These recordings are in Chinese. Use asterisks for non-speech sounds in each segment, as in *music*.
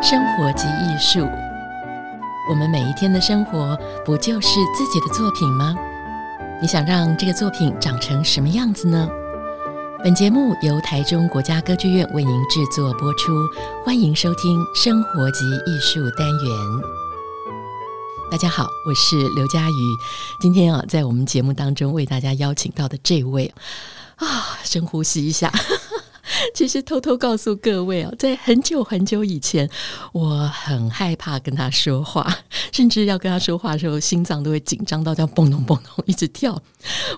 生活即艺术，我们每一天的生活不就是自己的作品吗？你想让这个作品长成什么样子呢？本节目由台中国家歌剧院为您制作播出，欢迎收听《生活即艺术》单元。大家好，我是刘佳瑜，今天啊，在我们节目当中为大家邀请到的这位啊，深呼吸一下。*laughs* 其实偷偷告诉各位哦，在很久很久以前，我很害怕跟他说话，*laughs* 甚至要跟他说话的时候，心脏都会紧张到这样嘣咚嘣咚一直跳。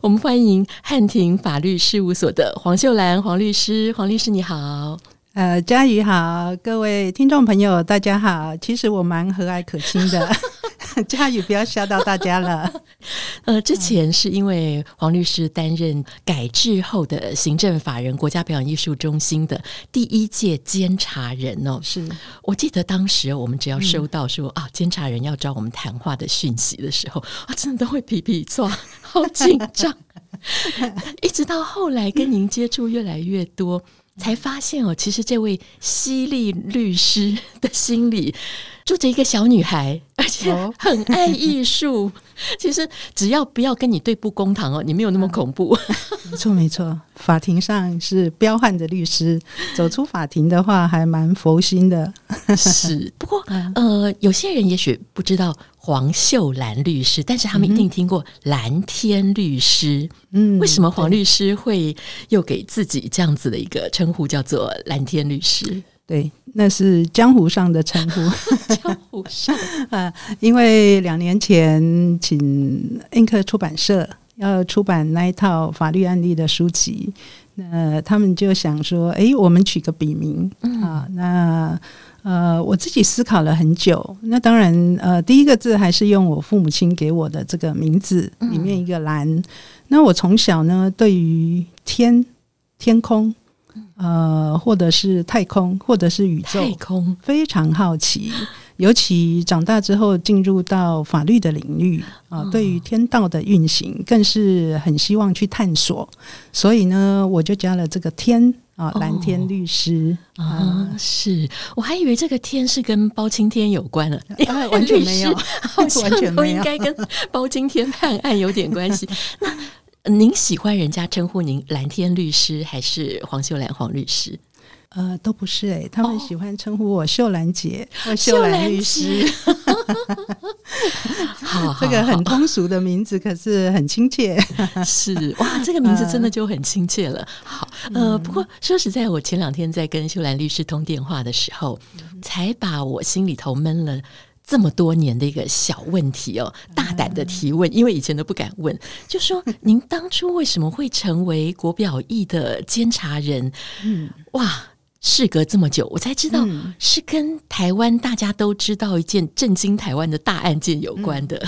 我们欢迎汉庭法律事务所的黄秀兰黄律师，黄律师你好。呃，佳瑜好，各位听众朋友大家好。其实我蛮和蔼可亲的，*laughs* 佳瑜不要吓到大家了。*laughs* 呃，之前是因为黄律师担任改制后的行政法人国家表演艺术中心的第一届监察人哦。是我记得当时我们只要收到说、嗯、啊，监察人要找我们谈话的讯息的时候，啊，真的都会皮皮抓，好紧张。*laughs* 一直到后来跟您接触越来越多。才发现哦，其实这位犀利律师的心里住着一个小女孩，而且很爱艺术。其实只要不要跟你对簿公堂哦，你没有那么恐怖。*laughs* 没错没错，法庭上是彪悍的律师，走出法庭的话还蛮佛心的。*laughs* 是，不过呃，有些人也许不知道黄秀兰律师，但是他们一定听过蓝天律师。嗯，为什么黄律师会又给自己这样子的一个称呼，叫做蓝天律师？对，那是江湖上的称呼。*laughs* 江湖上 *laughs* 啊，因为两年前请印刻出版社要出版那一套法律案例的书籍，那他们就想说，哎，我们取个笔名啊。那呃，我自己思考了很久。那当然，呃，第一个字还是用我父母亲给我的这个名字里面一个蓝。那我从小呢，对于天天空。呃，或者是太空，或者是宇宙，太空非常好奇。尤其长大之后进入到法律的领域啊，对于天道的运行，更是很希望去探索。所以呢，我就加了这个“天”啊，蓝天律师啊。是，我还以为这个“天”是跟包青天有关了，*laughs* 完全没有，*laughs* 好像都应该跟包青天判案有点关系。*laughs* 那。您喜欢人家称呼您蓝天律师还是黄秀兰黄律师？呃，都不是哎、欸，他们喜欢称呼我秀兰姐或秀兰律师。*laughs* 好，这个很通俗的名字，可是很亲切。是哇，这个名字真的就很亲切了。好，呃，不过说实在，我前两天在跟秀兰律师通电话的时候，才把我心里头闷了。这么多年的一个小问题哦，大胆的提问，因为以前都不敢问。就说 *laughs* 您当初为什么会成为国表艺的监察人？嗯，哇，事隔这么久，我才知道是跟台湾大家都知道一件震惊台湾的大案件有关的。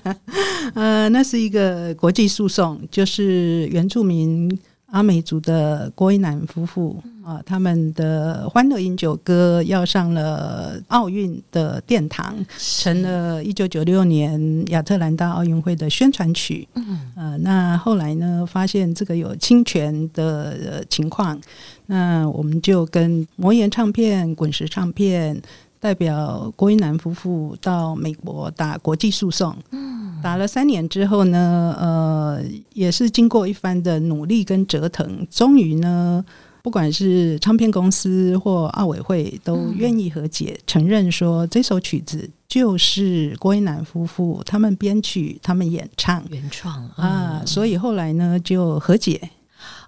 *laughs* 呃，那是一个国际诉讼，就是原住民。阿美族的郭一男夫妇啊，他们的《欢乐饮酒歌》要上了奥运的殿堂，成了一九九六年亚特兰大奥运会的宣传曲。嗯，呃，那后来呢，发现这个有侵权的情况，那我们就跟魔岩唱片、滚石唱片。代表郭一男夫妇到美国打国际诉讼，打了三年之后呢，呃，也是经过一番的努力跟折腾，终于呢，不管是唱片公司或奥委会都愿意和解，承认说这首曲子就是郭一男夫妇他们编曲、他们演唱。原创啊，所以后来呢就和解。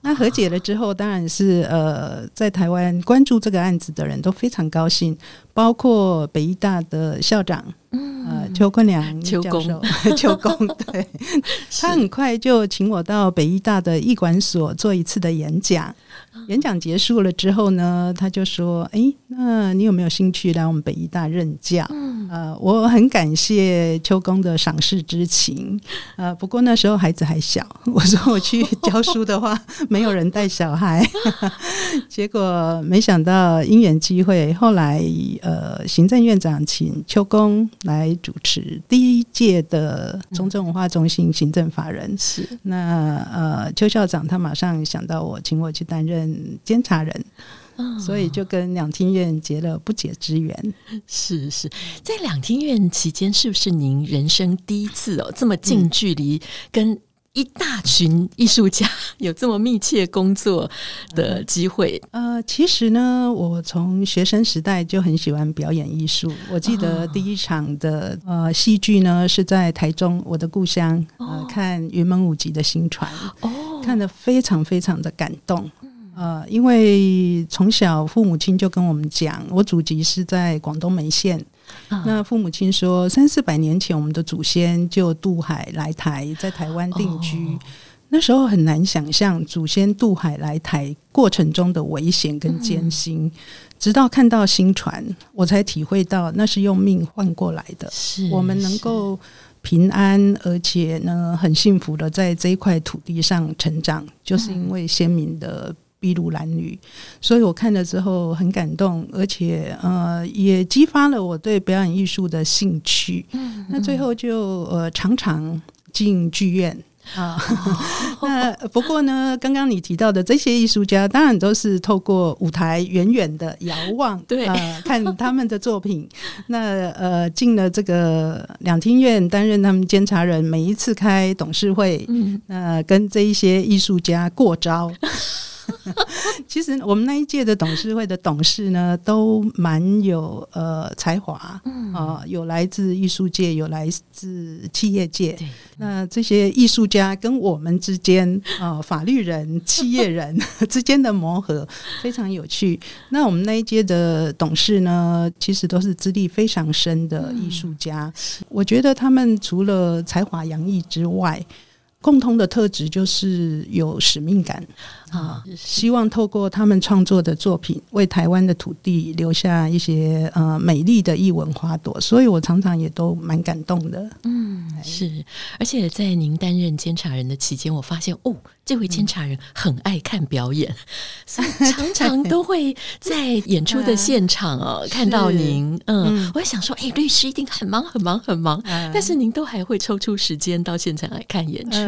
那和解了之后，当然是呃，在台湾关注这个案子的人都非常高兴，包括北医大的校长，嗯，呃，邱坤良教授，*laughs* 邱公，对，*laughs* 他很快就请我到北医大的艺管所做一次的演讲。*laughs* 演讲结束了之后呢，他就说：“哎、欸，那你有没有兴趣来我们北医大任教？”嗯，呃，我很感谢邱公的赏识之情。呃，不过那时候孩子还小，我说我去教书的话，没有人带小孩。结果没想到因缘机会，后来呃，行政院长请邱公来主持第一届的中正文化中心行政法人。是、嗯、那呃，邱校长他马上想到我，请我去担任监察人，哦，所以就跟两厅院结了不解之缘。是是，在两厅院期间，是不是您人生第一次哦，这么近距离跟一大群艺术家有这么密切工作的机会？呃，其实呢，我从学生时代就很喜欢表演艺术。我记得第一场的呃戏剧呢，是在台中我的故乡，呃，看云门舞集的新传，哦看得非常非常的感动。呃，因为从小父母亲就跟我们讲，我祖籍是在广东梅县。那父母亲说，三四百年前我们的祖先就渡海来台，在台湾定居。那时候很难想象祖先渡海来台过程中的危险跟艰辛，直到看到新船，我才体会到那是用命换过来的。是我们能够平安，而且呢很幸福的在这一块土地上成长，就是因为先民的。筚路蓝缕，所以我看了之后很感动，而且呃也激发了我对表演艺术的兴趣。嗯，那最后就呃常常进剧院啊。*laughs* 那不过呢，刚刚你提到的这些艺术家，当然都是透过舞台远远的遥望，*laughs* 对看他们的作品。那呃进了这个两厅院，担任他们监察人，每一次开董事会，嗯，呃跟这一些艺术家过招。*laughs* *laughs* 其实我们那一届的董事会的董事呢，都蛮有呃才华啊、呃，有来自艺术界，有来自企业界。那这些艺术家跟我们之间啊、呃，法律人、企业人 *laughs* 之间的磨合非常有趣。那我们那一届的董事呢，其实都是资历非常深的艺术家。我觉得他们除了才华洋溢之外，共同的特质就是有使命感啊，希望透过他们创作的作品，为台湾的土地留下一些呃美丽的异文花朵，所以我常常也都蛮感动的。嗯，是，而且在您担任监察人的期间，我发现哦。这位监察人很爱看表演，*laughs* 所以常常都会在演出的现场哦看到您。嗯，我想说，哎，律师一定很忙很忙很忙，但是您都还会抽出时间到现场来看演出。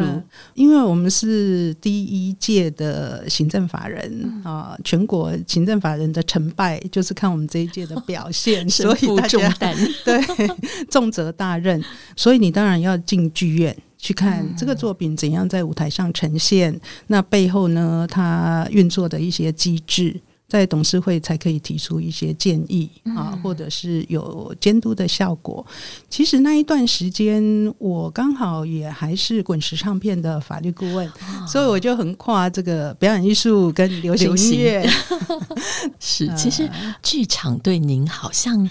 因为我们是第一届的行政法人啊，全国行政法人的成败就是看我们这一届的表现，*laughs* 所以大家 *laughs* 对重责大任，所以你当然要进剧院。去看这个作品怎样在舞台上呈现，那背后呢，它运作的一些机制，在董事会才可以提出一些建议啊，或者是有监督的效果。其实那一段时间，我刚好也还是滚石唱片的法律顾问，所以我就横跨这个表演艺术跟流行音乐。*laughs* 是，其实剧场对您好像。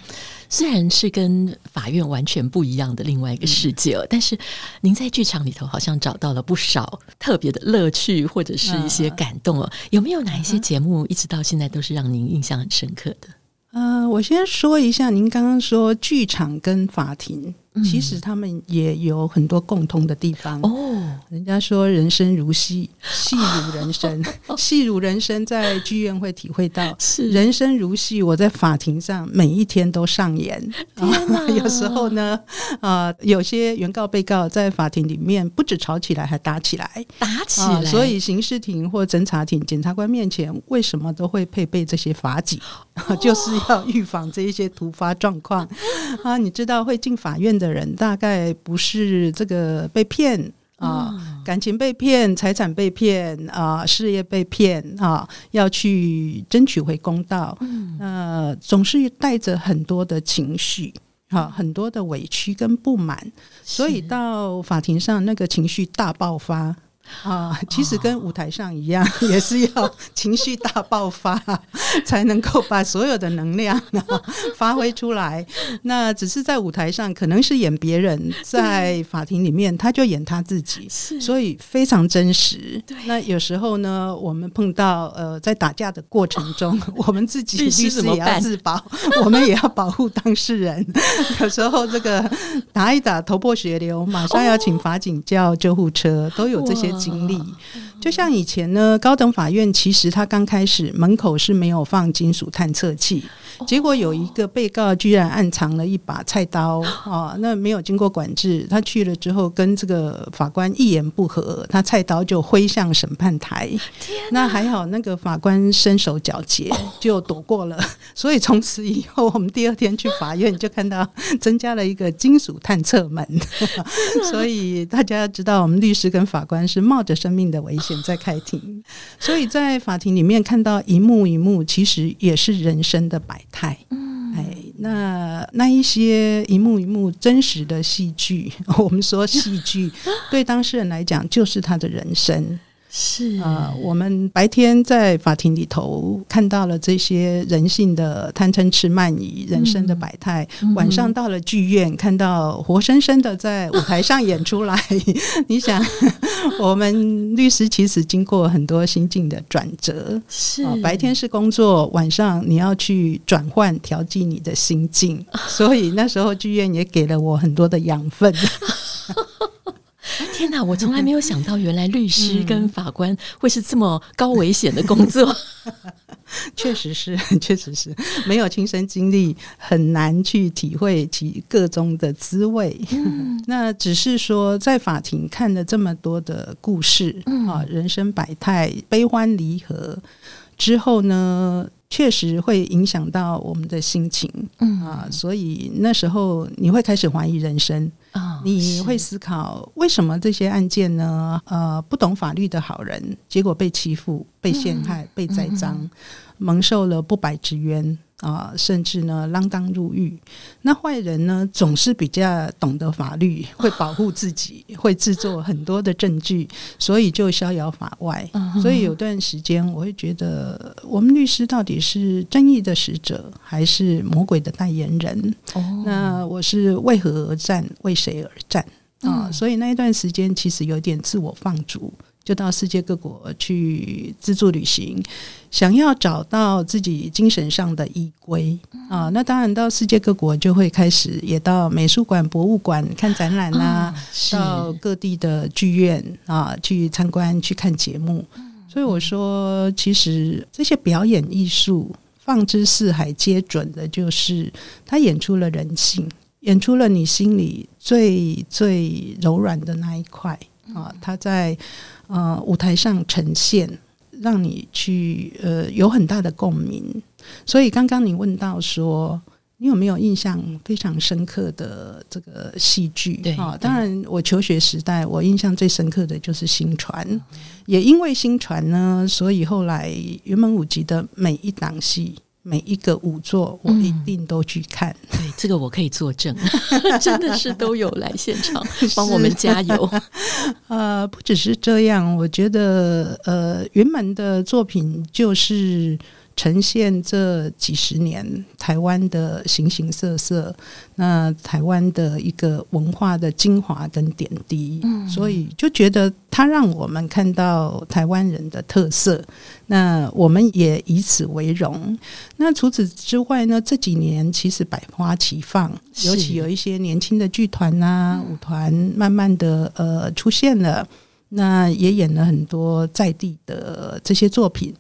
虽然是跟法院完全不一样的另外一个世界，嗯，但是您在剧场里头好像找到了不少特别的乐趣，或者是一些感动哦。有没有哪一些节目一直到现在都是让您印象很深刻的？呃，我先说一下，您刚刚说剧场跟法庭。其实他们也有很多共通的地方哦。人家说人生如戏，戏如人生，*laughs* 戏如人生，在剧院会体会到。是人生如戏，我在法庭上每一天都上演。*laughs* 有时候呢，啊，有些原告被告在法庭里面不止吵起来，还打起来，打起来。所以刑事庭或侦查庭，检察官面前为什么都会配备这些法警？*laughs* 就是要预防这一些突发状况啊。你知道会进法院的人大概不是这个被骗啊，感情被骗、财产被骗啊、事业被骗啊，要去争取回公道，呃，总是带着很多的情绪，啊，很多的委屈跟不满，所以到法庭上那个情绪大爆发。啊，其实跟舞台上一样，哦、*laughs* 也是要情绪大爆发，*laughs* 才能够把所有的能量发挥出来。那只是在舞台上可能是演别人，在法庭里面他就演他自己，所以非常真实。那有时候呢，我们碰到呃在打架的过程中，哦、我们自己律师也要自保，我们也要保护当事人。*laughs* 有时候这个打一打头破血流，马上要请法警叫救护车，都有这些。经历，就像以前呢，高等法院其实他刚开始门口是没有放金属探测器。结果有一个被告居然暗藏了一把菜刀啊！*laughs* 那没有经过管制，他去了之后跟这个法官一言不合，他菜刀就挥向审判台。那还好，那个法官身手矫捷，就躲过了。*laughs* 所以从此以后，我们第二天去法院就看到增加了一个金属探测门。*laughs* 所以大家要知道，我们律师跟法官是冒着生命的危险在开庭。所以在法庭里面看到一幕一幕，其实也是人生的百态，嗯，哎，那那一些一幕一幕真实的戏剧，*laughs* 我们说戏剧对当事人来讲就是他的人生。是啊、呃，我们白天在法庭里头看到了这些人性的贪嗔痴慢疑、人生的百态，嗯、晚上到了剧院，看到活生生的在舞台上演出来。*laughs* 你想，我们律师其实经过很多心境的转折，是、呃、白天是工作，晚上你要去转换调剂你的心境，所以那时候剧院也给了我很多的养分。*laughs* *laughs* 天哪！我从来没有想到，原来律师跟法官会是这么高危险的工作。*laughs* 确实是，*laughs* 确实是没有亲身经历，很难去体会其各中的滋味。嗯、那只是说，在法庭看了这么多的故事，啊，人生百态，悲欢离合之后呢，确实会影响到我们的心情，嗯啊，所以那时候你会开始怀疑人生。哦、你会思考为什么这些案件呢？呃，不懂法律的好人，结果被欺负、被陷害、被栽赃，嗯、蒙受了不白之冤啊、呃，甚至呢锒铛入狱。那坏人呢，总是比较懂得法律，会保护自己，哦、会制作很多的证据，所以就逍遥法外。嗯、所以有段时间，我会觉得，我们律师到底是正义的使者，还是魔鬼的代言人？哦、那我是为何而战？为谁而战啊？嗯、所以那一段时间其实有点自我放逐，就到世界各国去自助旅行，想要找到自己精神上的依归啊。那当然到世界各国就会开始也到美术馆、博物馆看展览啊，到各地的剧院啊去参观、去看节目。所以我说，其实这些表演艺术放之四海皆准的，就是它演出了人性。演出了你心里最最柔软的那一块啊，他在呃舞台上呈现，让你去呃有很大的共鸣。所以刚刚你问到说，你有没有印象非常深刻的这个戏剧？对啊，当然我求学时代我印象最深刻的就是《新传》，也因为《新传》呢，所以后来云门舞集的每一档戏。每一个舞作，我一定都去看。嗯、对，这个我可以作证，*laughs* 真的是都有来现场帮我们加油。*laughs* 呃，不只是这样，我觉得呃，云门的作品就是。呈现这几十年台湾的形形色色，那台湾的一个文化的精华跟点滴，嗯，所以就觉得它让我们看到台湾人的特色，那我们也以此为荣。那除此之外呢，这几年其实百花齐放，尤其有一些年轻的剧团呐、舞团，慢慢的呃出现了，那也演了很多在地的这些作品。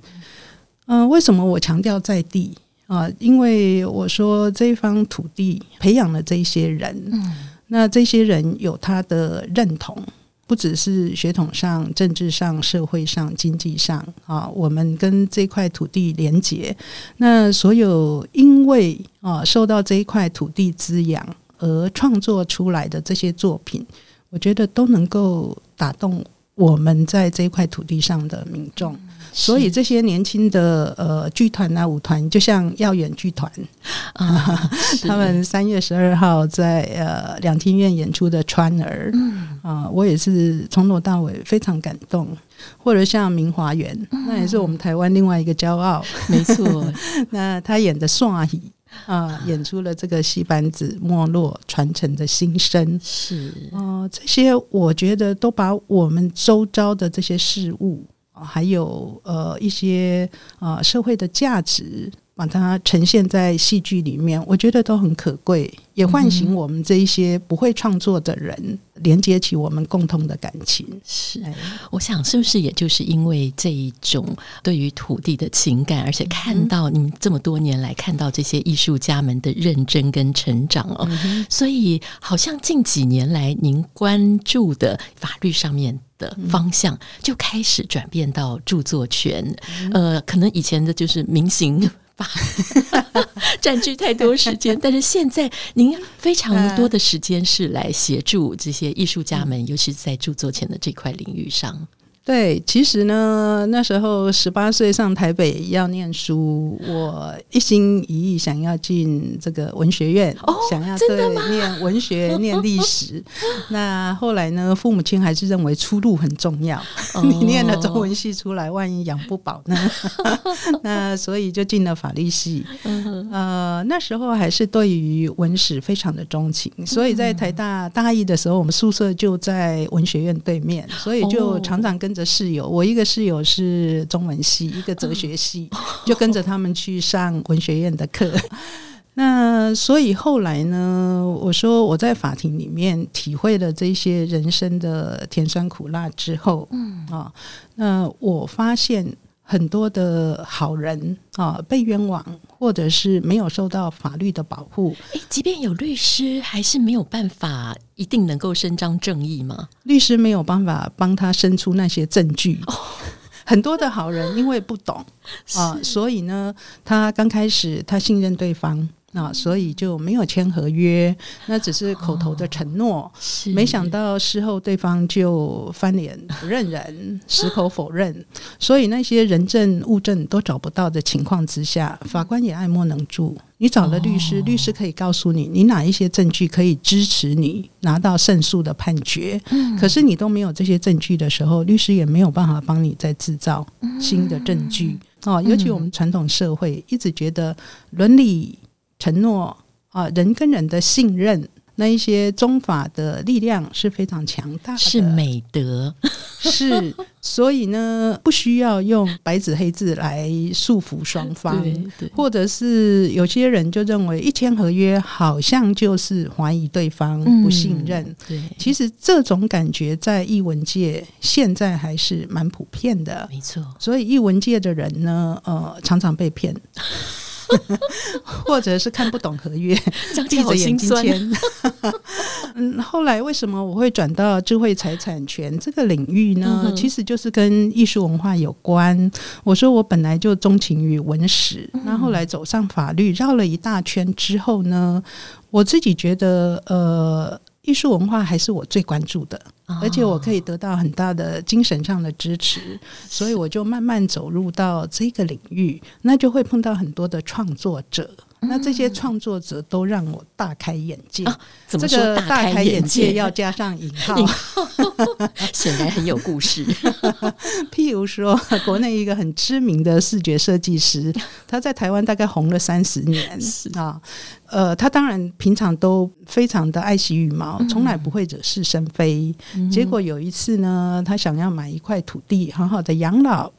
嗯、呃，为什么我强调在地啊？因为我说这一方土地培养了这些人，嗯，那这些人有他的认同，不只是血统上、政治上、社会上、经济上啊，我们跟这块土地连结。那所有因为啊受到这一块土地滋养而创作出来的这些作品，我觉得都能够打动我们在这一块土地上的民众。所以这些年轻的呃剧团啊舞团，就像耀远剧团 *laughs* 啊，他们三月十二号在呃两厅院演出的《川儿》，嗯啊，我也是从头到尾非常感动。或者像明华园，那也是我们台湾另外一个骄傲，没错。*laughs* 那他演的《宋阿姨》啊，演出了这个戏班子没落传承的心声，是啊，这些我觉得都把我们周遭的这些事物。还有呃一些啊、呃、社会的价值，把它呈现在戏剧里面，我觉得都很可贵，也唤醒我们这一些不会创作的人，连接起我们共同的感情。是，我想是不是也就是因为这一种对于土地的情感，而且看到你们这么多年来看到这些艺术家们的认真跟成长哦，所以好像近几年来您关注的法律上面的方向就开始转变到著作权，呃，可能以前的就是民刑。*laughs* 占据太多时间，但是现在您非常多的时间是来协助这些艺术家们，尤其是在著作权的这块领域上。对，其实呢，那时候十八岁上台北要念书，我一心一意想要进这个文学院，哦、想要对念文学、念历史。*laughs* 那后来呢，父母亲还是认为出路很重要，哦、你念了中文系出来，万一养不饱呢？*laughs* 那所以就进了法律系。呃，那时候还是对于文史非常的钟情，所以在台大大一的时候，我们宿舍就在文学院对面，所以就常常跟。跟着室友，我一个室友是中文系，一个哲学系，*laughs* 就跟着他们去上文学院的课。*laughs* 那所以后来呢，我说我在法庭里面体会了这些人生的甜酸苦辣之后，嗯啊，那我发现。很多的好人啊，被冤枉，或者是没有受到法律的保护。诶，即便有律师，还是没有办法一定能够伸张正义吗？律师没有办法帮他伸出那些证据。哦，*laughs* 很多的好人因为不懂啊，*laughs* 所以呢，他刚开始他信任对方。那所以就没有签合约，那只是口头的承诺。哦、没想到事后对方就翻脸不认人，*laughs* 矢口否认。所以那些人证物证都找不到的情况之下，法官也爱莫能助。你找了律师，律师可以告诉你，你哪一些证据可以支持你拿到胜诉的判决。可是你都没有这些证据的时候，律师也没有办法帮你再制造新的证据。哦，尤其我们传统社会一直觉得伦理。承诺啊，人跟人的信任，那一些宗法的力量是非常强大的，是美德，*laughs* *laughs* 是。所以呢，不需要用白纸黑字来束缚双方，对对，或者是有些人就认为一签合约好像就是怀疑对方不信任。嗯、对，其实这种感觉在译文界现在还是蛮普遍的，没错。所以译文界的人呢，呃，常常被骗。*laughs* *laughs* 或者是看不懂合约，闭着眼睛签。*laughs* 嗯，后来为什么我会转到智慧财产权这个领域呢？其实就是跟艺术文化有关。我说我本来就钟情于文史，那后来走上法律，绕了一大圈之后呢，我自己觉得，呃。艺术文化还是我最关注的，而且我可以得到很大的精神上的支持，所以我就慢慢走入到这个领域，那就会碰到很多的创作者。那这些创作者都让我大开眼界。啊、怎么说大开眼界？要加上引号，*laughs* 显然很有故事。*laughs* 譬如说，国内一个很知名的视觉设计师，*laughs* 他在台湾大概红了三十年啊。呃，他当然平常都非常的爱惜羽毛，从来不会惹是生非。嗯、结果有一次呢，他想要买一块土地，好好的养老。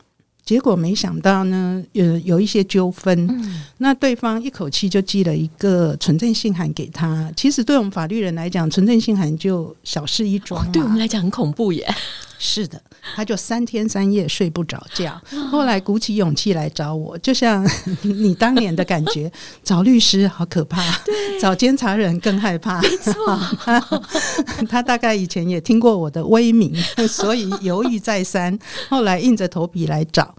结果没想到呢，有有一些纠纷，嗯、那对方一口气就寄了一个存证信函给他。其实对我们法律人来讲，存证信函就小事一桩，对我们来讲很恐怖耶。是的，他就三天三夜睡不着觉，后来鼓起勇气来找我，就像 *laughs* 你当年的感觉，*laughs* 找律师好可怕，找监察人更害怕。没错，*laughs* 他，大概以前也听过我的威名，所以犹豫再三，后来硬着头皮来找。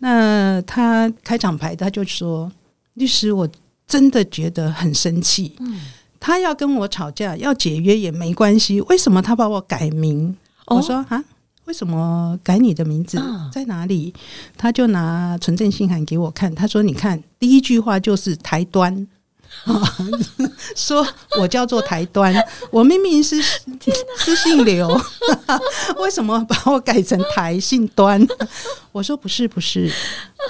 那他开场牌他就说：“律师，我真的觉得很生气。嗯，他要跟我吵架，要解约也没关系，为什么他把我改名？”哦、我说：“啊。”为什么改你的名字？在哪里？他就拿存证信函给我看，他说：“你看，第一句话就是台端，*laughs* 说我叫做台端，我明明是是姓刘，*laughs* 为什么把我改成台姓端？” *laughs* 我说：“不是，不是，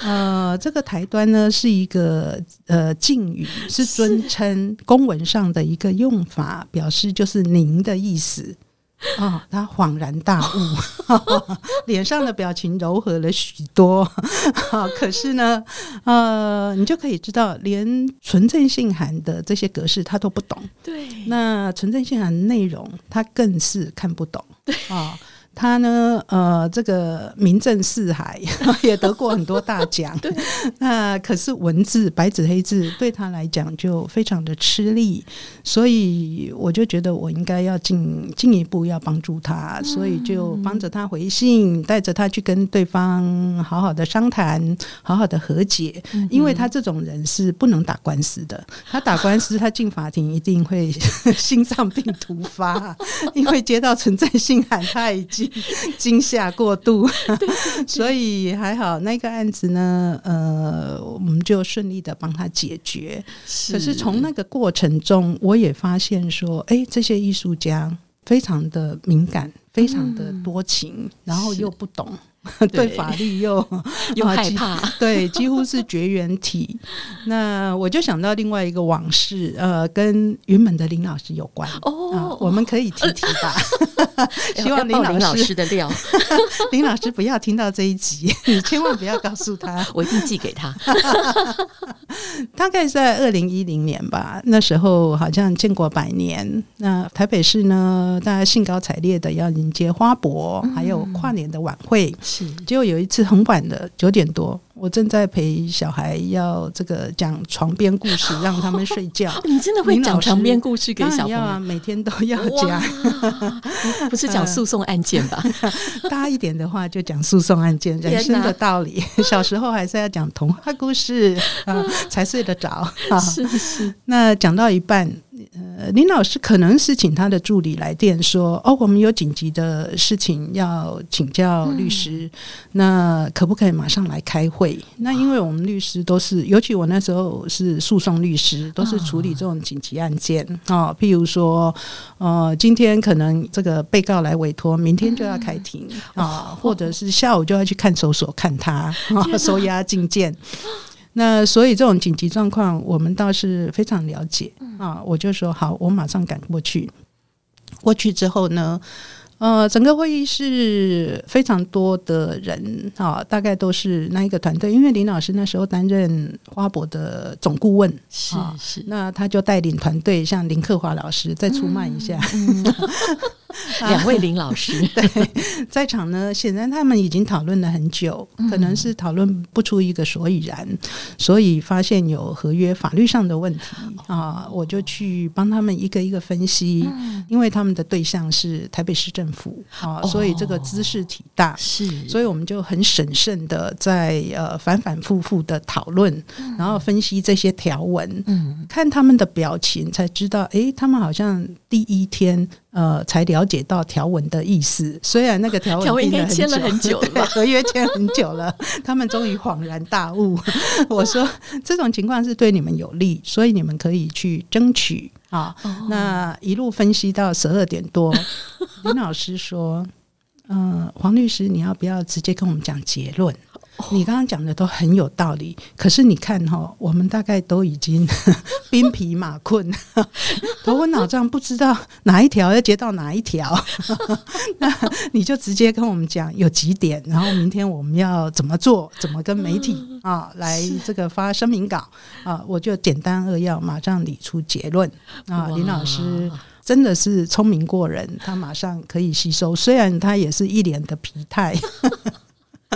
呃，这个台端呢是一个呃敬语，是尊称公文上的一个用法，表示就是您的意思。” *laughs* 哦，他恍然大悟，*laughs* 脸上的表情柔和了许多。哦，*laughs* 可是呢，呃，你就可以知道，连纯正信函的这些格式他都不懂。对，那纯正信函内容他更是看不懂。对啊。哦他呢，呃，这个名震四海，*laughs* 也得过很多大奖。*laughs* 对，那可是文字白纸黑字对他来讲就非常的吃力，所以我就觉得我应该要进进一步要帮助他，所以就帮着他回信，带着他去跟对方好好的商谈，好好的和解。因为他这种人是不能打官司的，他打官司他进法庭一定会心脏病突发，*laughs* 因为接到存在信函他已经。*laughs* 惊吓过度，所以还好那个案子呢，呃，我们就顺利的帮他解决。是可是从那个过程中，我也发现说，哎、欸，这些艺术家非常的敏感，非常的多情，嗯、然后又不懂。*laughs* 对法律又 *laughs* 又害怕，*laughs* 对，几乎是绝缘体。那我就想到另外一个往事，呃，跟云门的林老师有关。哦、呃，我们可以提提吧。呃、希望林老师，的料，林老师不要听到这一集，你千万不要告诉他，我一定寄给他。大概在二零一零年吧，那时候好像建国百年，那台北市呢，大家兴高采烈的要迎接花博，嗯、还有跨年的晚会。结果有一次很晚的九点多，我正在陪小孩要这个讲床边故事，让他们睡觉。*laughs* 你真的会讲床边故事给小朋友？啊，每天都要讲。不是讲诉讼案件吧？*laughs* 大一点的话就讲诉讼案件，人生的道理。*laughs* 小时候还是要讲童话故事啊，才睡得着。是是。那讲到一半。呃，林老师可能是请他的助理来电说：“哦，我们有紧急的事情要请教律师，嗯、那可不可以马上来开会？”那因为我们律师都是，尤其我那时候是诉讼律师，都是处理这种紧急案件啊、哦。譬如说，呃，今天可能这个被告来委托，明天就要开庭啊、嗯哦，或者是下午就要去看守所看他，哦、收押禁见。*laughs* 那所以这种紧急状况，我们倒是非常了解啊！我就说好，我马上赶过去。过去之后呢，呃，整个会议室非常多的人啊，大概都是那一个团队，因为林老师那时候担任花博的总顾问，是是，那他就带领团队，像林克华老师再出卖一下。嗯嗯 *laughs* 两位林老师。*laughs* 对在场呢，显然他们已经讨论了很久，可能是讨论不出一个所以然，所以发现有合约法律上的问题啊，我就去帮他们一个一个分析，因为他们的对象是台北市政府啊，所以这个姿势体大，是，所以我们就很审慎的在呃反反复复的讨论，然后分析这些条文，嗯，看他们的表情才知道，哎，他们好像第一天。呃，才了解到条文的意思。虽然那个条文应该签了很久了，*laughs* 合约签很久了，他们终于恍然大悟。*laughs* 我说这种情况是对你们有利，所以你们可以去争取啊。那一路分析到十二点多，林老师说：“嗯、呃，黄律师，你要不要直接跟我们讲结论？”你刚刚讲的都很有道理，可是你看哈，我们大概都已经 *laughs* 兵疲马困，头昏脑胀，不知道哪一条要接到哪一条，*laughs* 那你就直接跟我们讲有几点，然后明天我们要怎么做，怎么跟媒体 *laughs* 啊来这个发声明稿啊，我就简单扼要，马上理出结论啊。林老师真的是聪明过人，他马上可以吸收，虽然他也是一脸的疲态。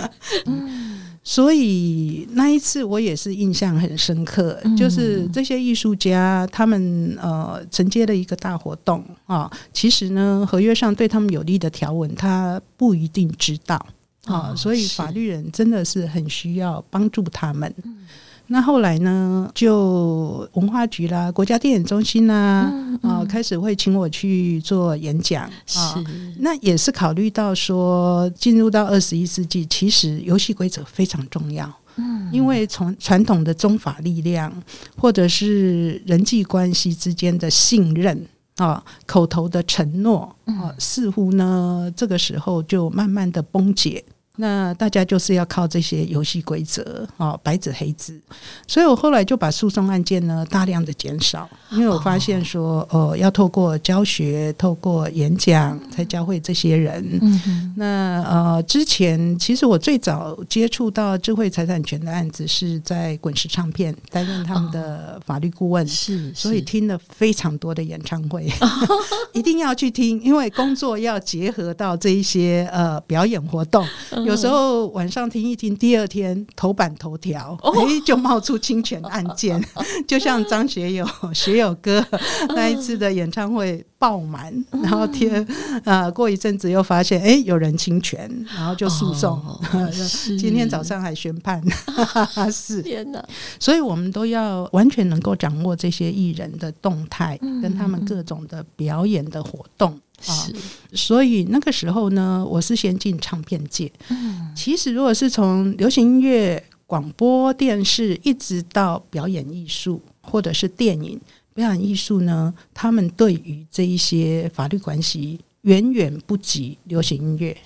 *laughs* 嗯，所以那一次我也是印象很深刻，嗯、就是这些艺术家他们呃承接了一个大活动啊，其实呢合约上对他们有利的条文他不一定知道啊，哦、所以法律人真的是很需要帮助他们。那后来呢，就文化局啦、国家电影中心啦，啊、嗯嗯呃，开始会请我去做演讲啊。是那也是考虑到说，进入到二十一世纪，其实游戏规则非常重要。嗯，因为从传统的宗法力量，或者是人际关系之间的信任啊，口头的承诺啊，似乎呢，这个时候就慢慢的崩解。那大家就是要靠这些游戏规则哦，白纸黑字。所以我后来就把诉讼案件呢大量的减少，因为我发现说，哦，要透过教学、透过演讲才教会这些人。嗯，那呃，之前其实我最早接触到智慧财产权的案子是在滚石唱片担任他们的法律顾问，是，所以听了非常多的演唱会，*laughs* 一定要去听，因为工作要结合到这一些呃表演活动。有时候晚上听一听，第二天头版头条，哎，就冒出侵权案件，*laughs* 就像张学友 *laughs* 学友哥那一次的演唱会爆满，然后天呃过一阵子又发现哎有人侵权，然后就诉讼，*laughs* 今天早上还宣判，是。天哪！所以我们都要完全能够掌握这些艺人的动态，跟他们各种的表演的活动。是，所以那个时候呢，我是先进唱片界。嗯，其实如果是从流行音乐、广播电视，一直到表演艺术或者是电影表演艺术呢，他们对于这一些法律关系远远不及流行音乐，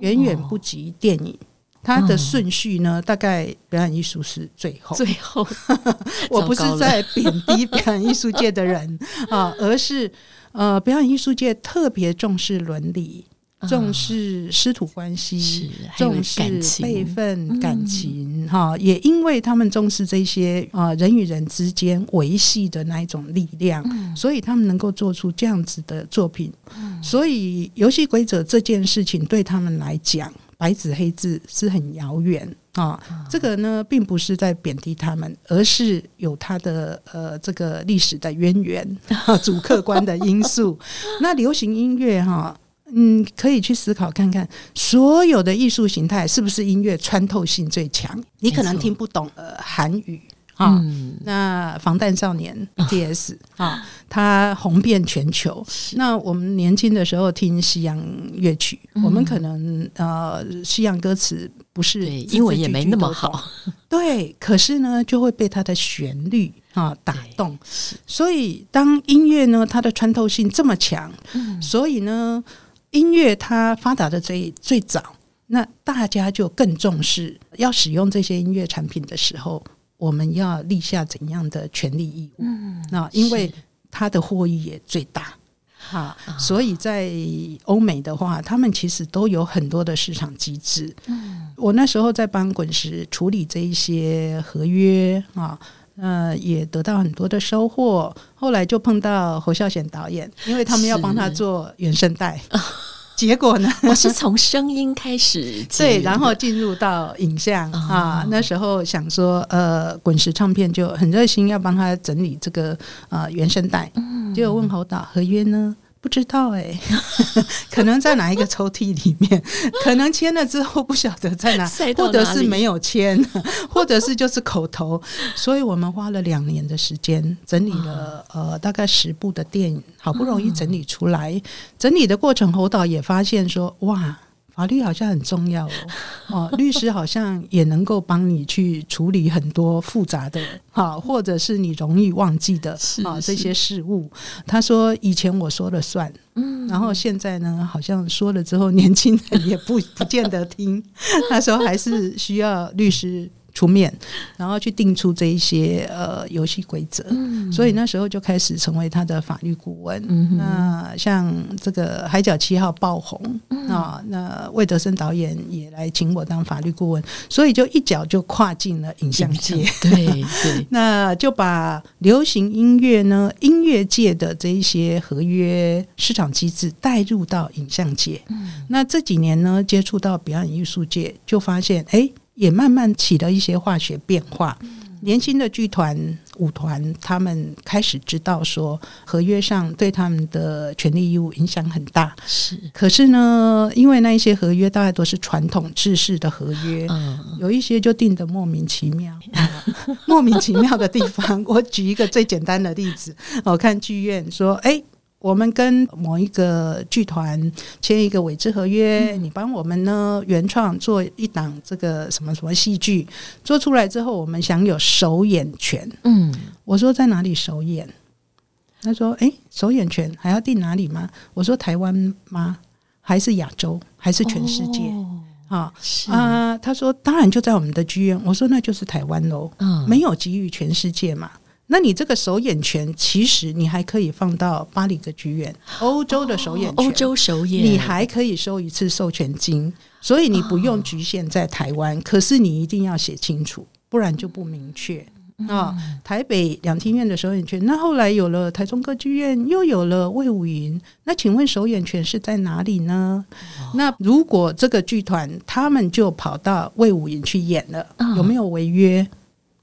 远远不及电影。它的顺序呢，大概表演艺术是最后。最后，*laughs* 我不是在贬低表演艺术界的人啊，而是。呃，表演艺术界特别重视伦理，重视师徒关系，重视辈分感情，哈、嗯，也因为他们重视这些啊、呃、人与人之间维系的那一种力量，嗯、所以他们能够做出这样子的作品。嗯、所以游戏规则这件事情对他们来讲，白纸黑字是很遥远。啊，这个呢，并不是在贬低他们，而是有他的呃这个历史的渊源，*laughs* 主客观的因素。*laughs* 那流行音乐哈，嗯，可以去思考看看，所有的艺术形态是不是音乐穿透性最强？你可能听不懂呃韩语。啊，嗯、那防弹少年 *laughs* BTS 啊，它红遍全球。那我们年轻的时候听西洋乐曲，嗯、我们可能呃西洋歌词不是英文也没那么好，*laughs* 对，可是呢就会被它的旋律啊打动。所以当音乐呢它的穿透性这么强，嗯、所以呢音乐它发达的最最早，那大家就更重视要使用这些音乐产品的时候。我们要立下怎样的权利义务？嗯，那因为它的获益也最大，哈，所以在欧美的话，他们其实都有很多的市场机制。嗯，我那时候在帮滚石处理这一些合约啊，呃，也得到很多的收获。后来就碰到侯孝贤导演，因为他们要帮他做原声带。*laughs* 结果呢？*laughs* 我是从声音开始，*laughs* 对，然后进入到影像、哦、啊。那时候想说，呃，滚石唱片就很热心，要帮他整理这个呃原声带。嗯，就问侯导合约呢？不知道哎、欸，*laughs* 可能在哪一个抽屉里面，*laughs* 可能签了之后不晓得在哪，哪或者是没有签，*laughs* 或者是就是口头。所以我们花了两年的时间整理了呃大概十部的电影，好不容易整理出来。嗯、整理的过程，侯导也发现说哇。法律好像很重要哦，哦，律师好像也能够帮你去处理很多复杂的哈，或者是你容易忘记的啊这些事物。他说以前我说了算，嗯，然后现在呢，好像说了之后，年轻人也不不见得听。*laughs* 他说还是需要律师。出面，然后去定出这一些呃游戏规则，嗯、所以那时候就开始成为他的法律顾问。那像这个《海角七号》爆红啊，那魏德森导演也来请我当法律顾问，所以就一脚就跨进了影像界。对 *laughs* 对，对那就把流行音乐呢，音乐界的这一些合约市场机制带入到影像界。嗯、那这几年呢，接触到表演艺术界，就发现哎。也慢慢起了一些化学变化。年轻的剧团、舞团，他们开始知道说，合约上对他们的权利义务影响很大。是，可是呢，因为那一些合约大概都是传统制式的合约，有一些就定的莫名其妙。*laughs* 莫名其妙的地方，我举一个最简单的例子，我看剧院说，哎。我们跟某一个剧团签一个委制合约，嗯、你帮我们呢原创做一档这个什么什么戏剧，做出来之后，我们享有首演权。嗯，我说在哪里首演？他说：“诶，首演权还要定哪里吗？”我说：“台湾吗？还是亚洲？还是全世界？”啊啊！他说：“当然就在我们的剧院。”我说：“那就是台湾喽，嗯，没有给予全世界嘛。那你这个首演权，其实你还可以放到巴黎歌剧院，欧洲的首演权，欧洲首演，你还可以收一次授权金，所以你不用局限在台湾。可是你一定要写清楚，不然就不明确。”啊、哦，台北两厅院的首演权，那后来有了台中歌剧院，又有了魏武营。那请问首演权是在哪里呢？哦、那如果这个剧团他们就跑到魏武营去演了，哦、有没有违约？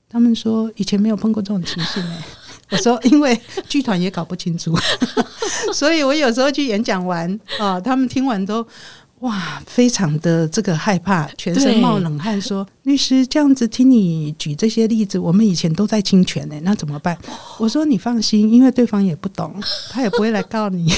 他们说以前没有碰过这种情形哎。*laughs* 我说因为剧团也搞不清楚，*laughs* 所以我有时候去演讲完啊、他们听完都。哇，非常的这个害怕，全身冒冷汗，说：“律师这样子听你举这些例子，我们以前都在侵权呢、那怎么办？”我说：“你放心，因为对方也不懂，*laughs* 他也不会来告你。”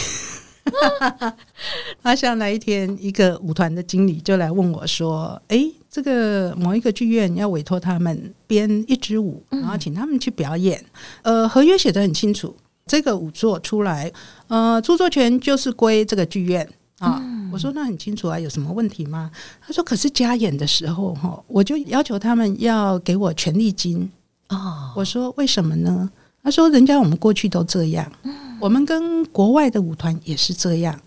他像那一天，一个舞团的经理就来问我说：“诶、这个某一个剧院要委托他们编一支舞，然后请他们去表演。呃，合约写得很清楚，这个舞作出来，呃，著作权就是归这个剧院。”啊，嗯、我说那很清楚啊，有什么问题吗？他说，可是加演的时候哈，我就要求他们要给我权利金哦。我说为什么呢？他说人家我们过去都这样，嗯、我们跟国外的舞团也是这样。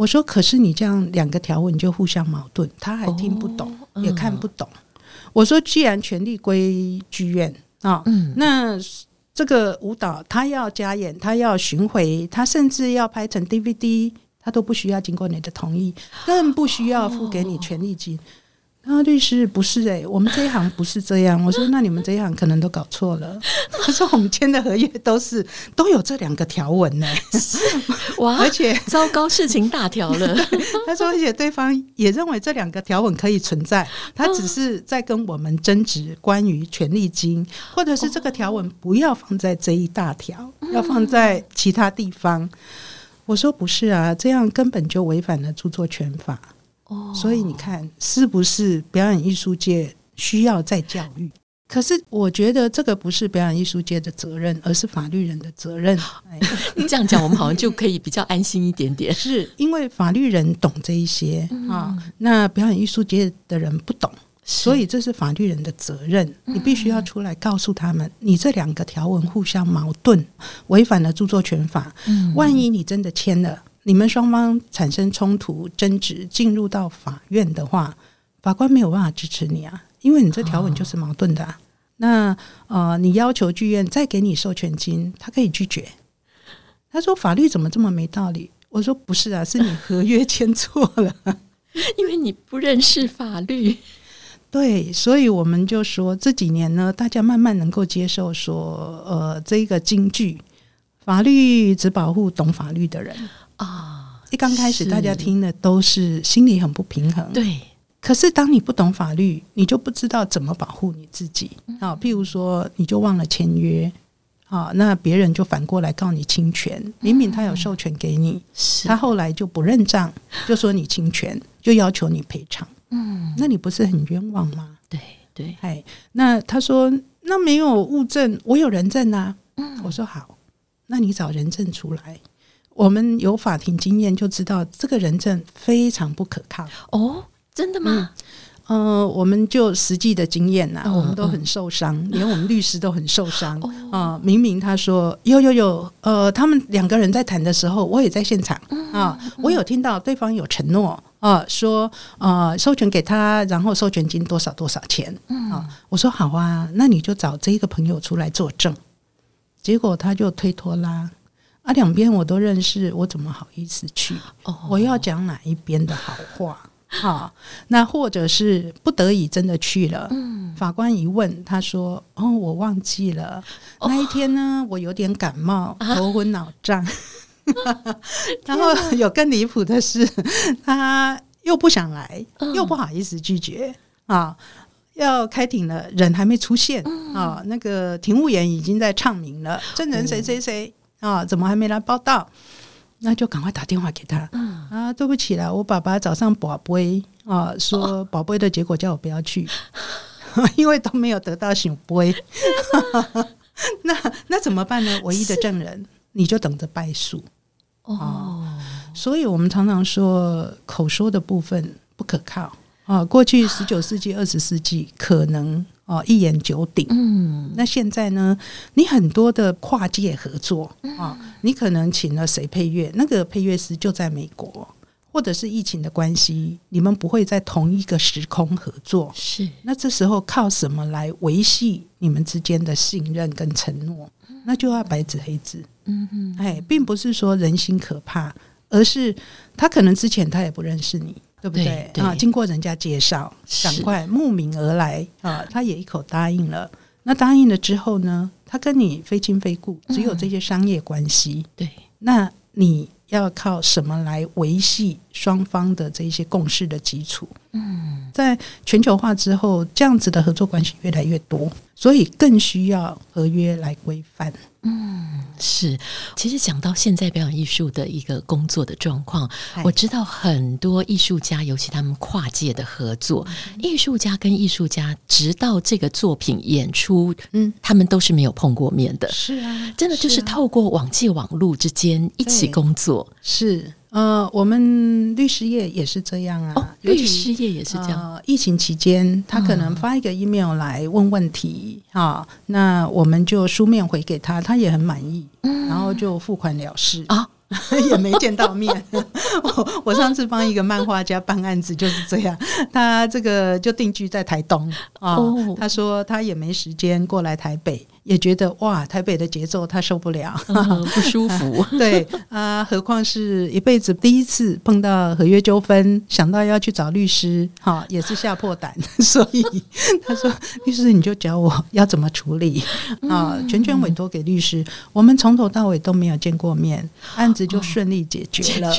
我说可是你这样两个条文就互相矛盾，他还听不懂，也看不懂。我说既然权利归剧院啊，嗯、那这个舞蹈他要加演，他要巡回，他甚至要拍成 DVD。他都不需要经过你的同意，更不需要付给你权利金。然后律师不是诶、欸，我们这一行不是这样。我说那你们这一行可能都搞错了。*laughs* 他说我们签的合约都是都有这两个条文呢、欸。*laughs* 哇，而且糟糕，事情大条了。*laughs* 他说，而且对方也认为这两个条文可以存在，他只是在跟我们争执关于权利金，或者是这个条文不要放在这一大条，要放在其他地方。我说不是啊，这样根本就违反了著作权法。哦，所以你看，是不是表演艺术界需要再教育？可是我觉得这个不是表演艺术界的责任，而是法律人的责任。*laughs* 你这样讲，我们好像就可以比较安心一点点。是因为法律人懂这一些啊，那表演艺术界的人不懂。所以这是法律人的责任，你必须要出来告诉他们，你这两个条文互相矛盾，违反了著作权法。万一你真的签了，你们双方产生冲突、争执，进入到法院的话，法官没有办法支持你啊，因为你这条文就是矛盾的啊。那呃，你要求剧院再给你授权金，他可以拒绝。他说法律怎么这么没道理？我说不是啊，是你合约签错了，*laughs* 因为你不认识法律。对，所以我们就说这几年呢，大家慢慢能够接受说，呃，这个京剧法律只保护懂法律的人啊。一刚开始大家听的都是心里很不平衡，对。可是当你不懂法律，你就不知道怎么保护你自己啊。譬如说，你就忘了签约啊，那别人就反过来告你侵权，明明他有授权给你，他后来就不认账，就说你侵权，就要求你赔偿。嗯，那你不是很冤枉吗？对对，哎，那他说那没有物证，我有人证啊。嗯，我说好，那你找人证出来。我们有法庭经验，就知道这个人证非常不可靠。哦，真的吗？嗯、呃，我们就实际的经验呐，我们都很受伤，嗯、连我们律师都很受伤啊、哦呃。明明他说有有有，呃，他们两个人在谈的时候，我也在现场啊，嗯呃嗯、我有听到对方有承诺。啊，说啊，授权给他，然后授权金多少多少钱？嗯，啊，我说好啊，那你就找这一个朋友出来作证。结果他就推脱啦，啊，两边我都认识，我怎么好意思去？哦，我要讲哪一边的好话？好，那或者是不得已真的去了。嗯，法官一问，他说：“哦，我忘记了，那一天呢，我有点感冒，头昏脑胀。*laughs* ”然后有更离谱的是，他又不想来，又不好意思拒绝啊。要开庭了，人还没出现啊。那个庭务员已经在唱名了，证人谁谁谁啊，怎么还没来报道？那就赶快打电话给他啊。对不起了，我爸爸早上宝贝啊，说宝贝的结果叫我不要去，*laughs* 因为都没有得到醒杯。*laughs* 那那怎么办呢？唯一的证人，你就等着败诉。哦，所以我们常常说口说的部分不可靠啊，过去十九世纪、二十世纪可能哦一言九鼎，嗯，那现在呢，你很多的跨界合作啊，你可能请了谁配乐，那个配乐师就在美国。或者是疫情的关系，你们不会在同一个时空合作。是，那这时候靠什么来维系你们之间的信任跟承诺？那就要白纸黑字。嗯嗯，哎，并不是说人心可怕，而是他可能之前他也不认识你，对不对？啊，经过人家介绍，赶快慕名而来啊，他也一口答应了。那答应了之后呢，他跟你非亲非故，只有这些商业关系。对，那你。要靠什么来维系双方的这些共识的基础？嗯，在全球化之后，这样子的合作关系越来越多，所以更需要合约来规范。嗯，是。其实讲到现在表演艺术的一个工作的状况，我知道很多艺术家，尤其他们跨界的合作，艺术家跟艺术家，直到这个作品演出，嗯，他们都是没有碰过面的。是啊，真的就是透过网际网路之间一起工作。是。呃，我们律师业也是这样啊。哦、律师业也是这样。呃、疫情期间，他可能发一个 email 来问问题，哈、嗯，那我们就书面回给他，他也很满意，嗯、然后就付款了事啊。*laughs* 也没见到面。*laughs* 我我上次帮一个漫画家办案子就是这样，他这个就定居在台东啊。哦、他说他也没时间过来台北，也觉得哇，台北的节奏他受不了，嗯、不舒服。*laughs* 对啊，何况是一辈子第一次碰到合约纠纷，想到要去找律师，哈，也是吓破胆。*laughs* 所以他说，律师你就教我要怎么处理啊，全权委托给律师。我们从头到尾都没有见过面，案子。就顺利解决了，哇！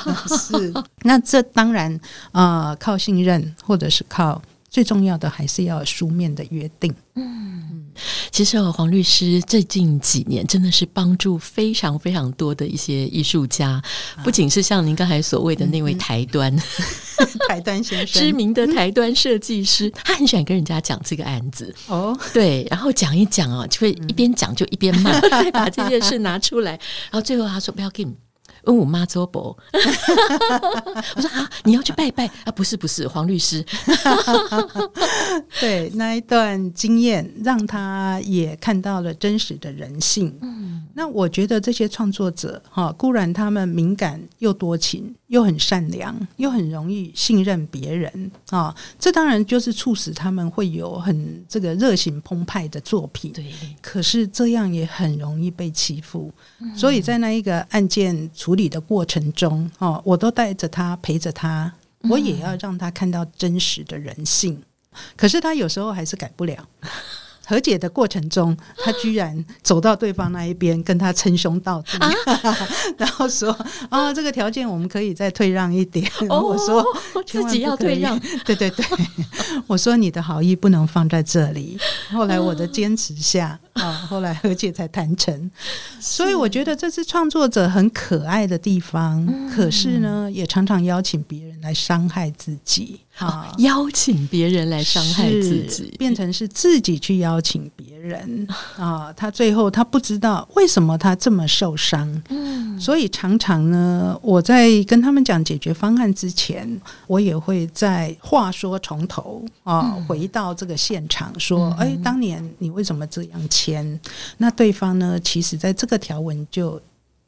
*laughs* 是，那这当然啊、呃，靠信任，或者是靠最重要的，还是要书面的约定。嗯，其实黄律师最近几年真的是帮助非常非常多的一些艺术家，不仅是像您刚才所谓的那位台端、嗯、*laughs* 台端先生，知名的台端设计师，嗯、他很喜欢跟人家讲这个案子。哦，对，然后讲一讲啊，就会一边讲就一边骂，嗯、*laughs* *laughs* 再把这件事拿出来，然后最后他说不要给你。问我妈周伯，*laughs* 我说啊，你要去拜拜啊？不是不是，黄律师。*laughs* 对，那一段经验，让他也看到了真实的人性。嗯，那我觉得这些创作者哈，固然他们敏感又多情，又很善良，又很容易信任别人啊。这当然就是促使他们会有很这个热情澎湃的作品。对，可是这样也很容易被欺负。嗯，所以在那一个案件处。处理的过程中，哦，我都带着他陪着他，我也要让他看到真实的人性。嗯、可是他有时候还是改不了。和解的过程中，他居然走到对方那一边，跟他称兄道弟，啊、*laughs* 然后说：“啊、哦，这个条件我们可以再退让一点。哦”我说：“自己要退让。*laughs* ”对对对，我说：“你的好意不能放在这里。”后来我的坚持下，啊，后来和解才谈成。所以我觉得这是创作者很可爱的地方，嗯、可是呢，也常常邀请别人来伤害自己。啊、哦！邀请别人来伤害自己，变成是自己去邀请别人啊！他最后他不知道为什么他这么受伤，嗯，所以常常呢，我在跟他们讲解决方案之前，我也会在话说从头啊，回到这个现场说：哎、嗯，当年你为什么这样签？那对方呢，其实在这个条文就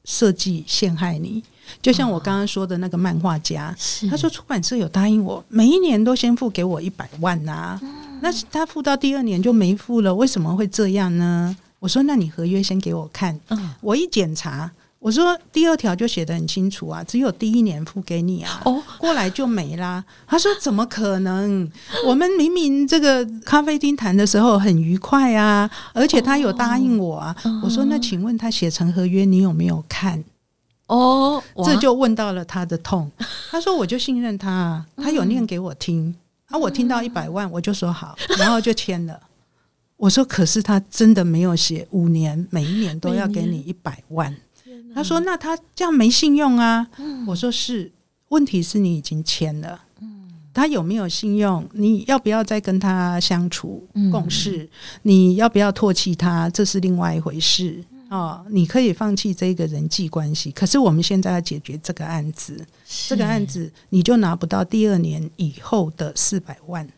设计陷害你。就像我刚刚说的那个漫画家，哦、他说出版社有答应我，每一年都先付给我一百万呐、啊，嗯、那他付到第二年就没付了，为什么会这样呢？我说，那你合约先给我看，嗯、我一检查，我说第二条就写得很清楚啊，只有第一年付给你啊，哦，过来就没啦。他说怎么可能？我们明明这个咖啡厅谈的时候很愉快啊，而且他有答应我啊。哦、我说那请问他写成合约，你有没有看？哦，这就问到了他的痛。*laughs* 他说：“我就信任他，他有念给我听，嗯、啊，我听到一百万，我就说好，然后就签了。”我说：“可是他真的没有写五年，每一年都要给你一百万。”他说：“那他这样没信用啊？”嗯、我说：“是，问题是你已经签了，他有没有信用？你要不要再跟他相处共事？嗯、你要不要唾弃他？这是另外一回事。”哦，你可以放弃这个人际关系，可是我们现在要解决这个案子，这个案子你就拿不到第二年以后的四百万，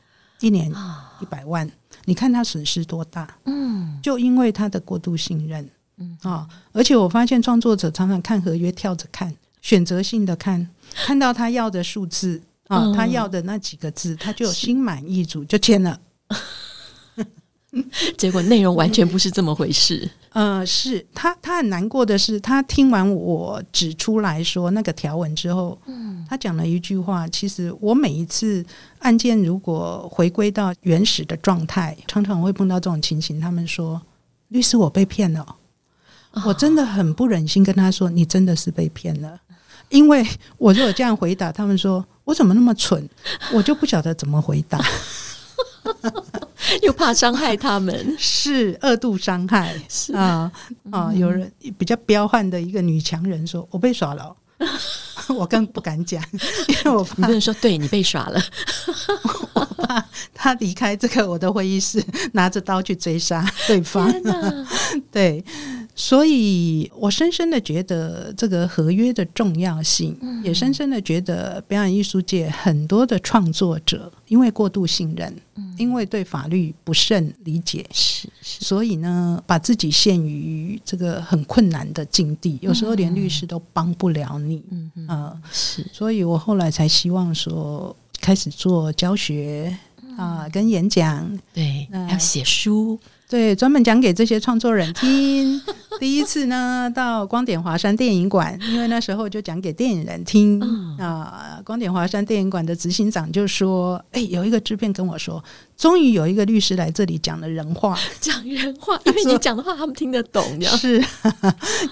一年一百万，你看他损失多大？嗯，就因为他的过度信任，嗯啊，而且我发现创作者常常看合约跳着看，选择性的看，看到他要的数字啊，他要的那几个字，他就心满意足就签了。*laughs* 结果内容完全不是这么回事。呃，是他，他很难过的是，他听完我指出来说那个条文之后，嗯，他讲了一句话。其实我每一次案件如果回归到原始的状态，常常会碰到这种情形。他们说：“律师，我被骗了。”我真的很不忍心跟他说：“你真的是被骗了。”因为我如果这样回答，他们说我怎么那么蠢，我就不晓得怎么回答。*laughs* 又怕伤害他们，是二度伤害啊啊！有人比较彪悍的一个女强人说：“我被耍了。*laughs* ”我更不敢讲，*laughs* 因为我怕你不能说对你被耍了，我怕他离开这个我的会议室，拿着刀去追杀对方。对。所以我深深的觉得这个合约的重要性，也深深的觉得表演艺术界很多的创作者因为过度信任，因为对法律不甚理解，是，所以呢，把自己陷于这个很困难的境地，有时候连律师都帮不了你，嗯嗯，是，所以我后来才希望说开始做教学啊，跟演讲，对，还要写书。对，专门讲给这些创作人听。*laughs* 第一次呢，到光点华山电影馆，因为那时候就讲给电影人听啊。光点华山电影馆的执行长就说：“哎，有一个制片跟我说，终于有一个律师来这里讲了人话，*laughs* 讲人话，因为你讲的话他们听得懂。*laughs* 是，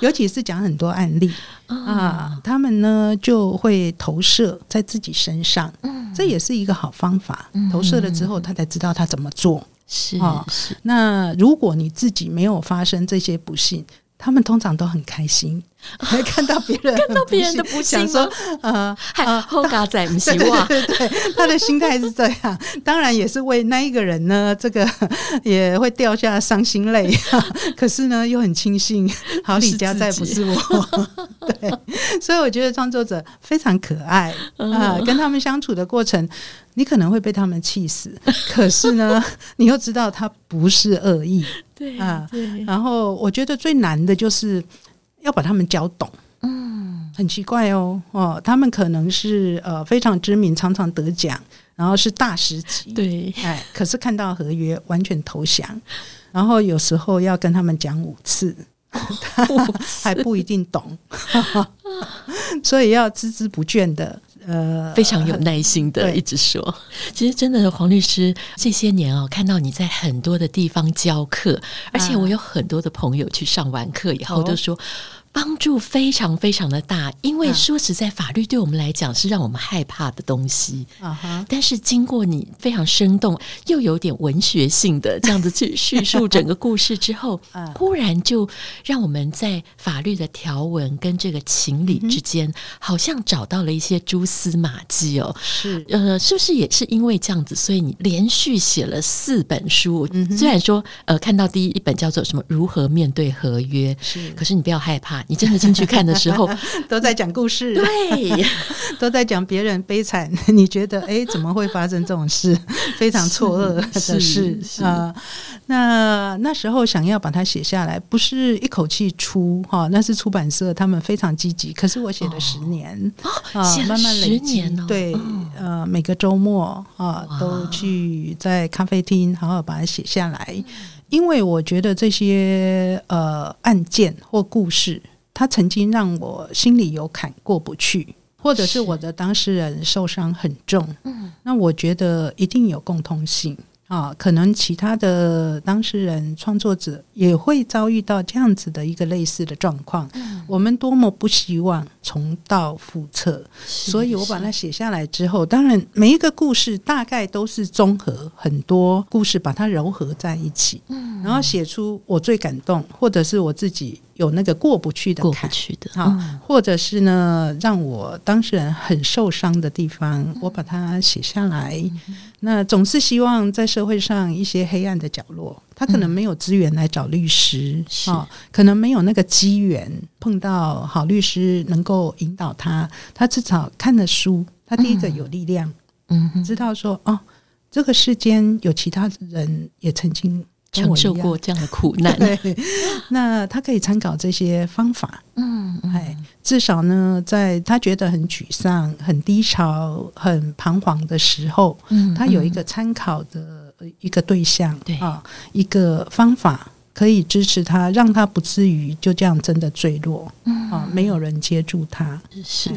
尤其是讲很多案例啊，他们呢就会投射在自己身上。这也是一个好方法。投射了之后，他才知道他怎么做。”是啊，是。那如果你自己没有发生这些不幸，他们通常都很开心，会看到别人看到别人的不幸，说呃，还后嘎仔不希望，对对对，他的心态是这样。当然也是为那一个人呢，这个 *laughs* 也会掉下伤心泪。*laughs* 可是呢，又很庆幸，好李家在不是我。*laughs* 对，所以我觉得创作者非常可爱啊，跟他们相处的过程。你可能会被他们气死，可是呢，你又知道他不是恶意，对啊。然后我觉得最难的就是要把他们教懂。嗯，很奇怪哦，哦，他们可能是呃非常知名，常常得奖，然后是大师级，对，哎，可是看到合约完全投降，然后有时候要跟他们讲五次，*laughs* 他 *laughs* 还不一定懂，*laughs* 所以要孜孜不倦的。呃，非常有耐心的一直说，其实真的黄律师这些年哦，看到你在很多的地方教课，而且我有很多的朋友去上完课以后都说。帮助非常非常的大，因为说实在，法律对我们来讲是让我们害怕的东西。啊哈！但是经过你非常生动又有点文学性的这样子去叙述整个故事之后，*laughs* 忽然就让我们在法律的条文跟这个情理之间，好像找到了一些蛛丝马迹哦。是，呃，是不是也是因为这样子，所以你连续写了四本书？虽然说，呃，看到第一本叫做什么《如何面对合约》，是，可是你不要害怕。你真的进去看的时候，*laughs* 都在讲故事，对，*laughs* 都在讲别人悲惨。*laughs* 你觉得，哎，怎么会发生这种事？非常错愕的事啊！那那时候想要把它写下来，不是一口气出哈，那是出版社他们非常积极。可是我写了十年啊，慢慢累积，对，呃，每个周末啊，都去在咖啡厅好好把它写下来。因为我觉得这些呃案件或故事，它曾经让我心里有坎过不去，或者是我的当事人受伤很重，嗯，那我觉得一定有共通性。啊，可能其他的当事人、创作者也会遭遇到这样子的一个类似的状况。嗯、我们多么不希望重蹈覆辙，所以我把它写下来之后，当然每一个故事大概都是综合很多故事，把它糅合在一起，嗯、然后写出我最感动，或者是我自己有那个过不去的坎，过不去的啊，嗯、或者是呢，让我当事人很受伤的地方，嗯、我把它写下来。嗯、那总是希望在社会上一些黑暗的角落，他可能没有资源来找律师，啊、是。哦，可能没有那个机缘碰到好律师能够引导他，他至少看了书，他第一个有力量，嗯，知道说哦，这个世间有其他人也曾经。承受过这样的苦难，*laughs* 对，那他可以参考这些方法，嗯，哎，至少呢，在他觉得很沮丧、很低潮、很彷徨的时候，嗯，他有一个参考的一个对象，对。啊，一个方法可以支持他，让他不至于就这样真的坠落，嗯。啊，没有人接住他，是。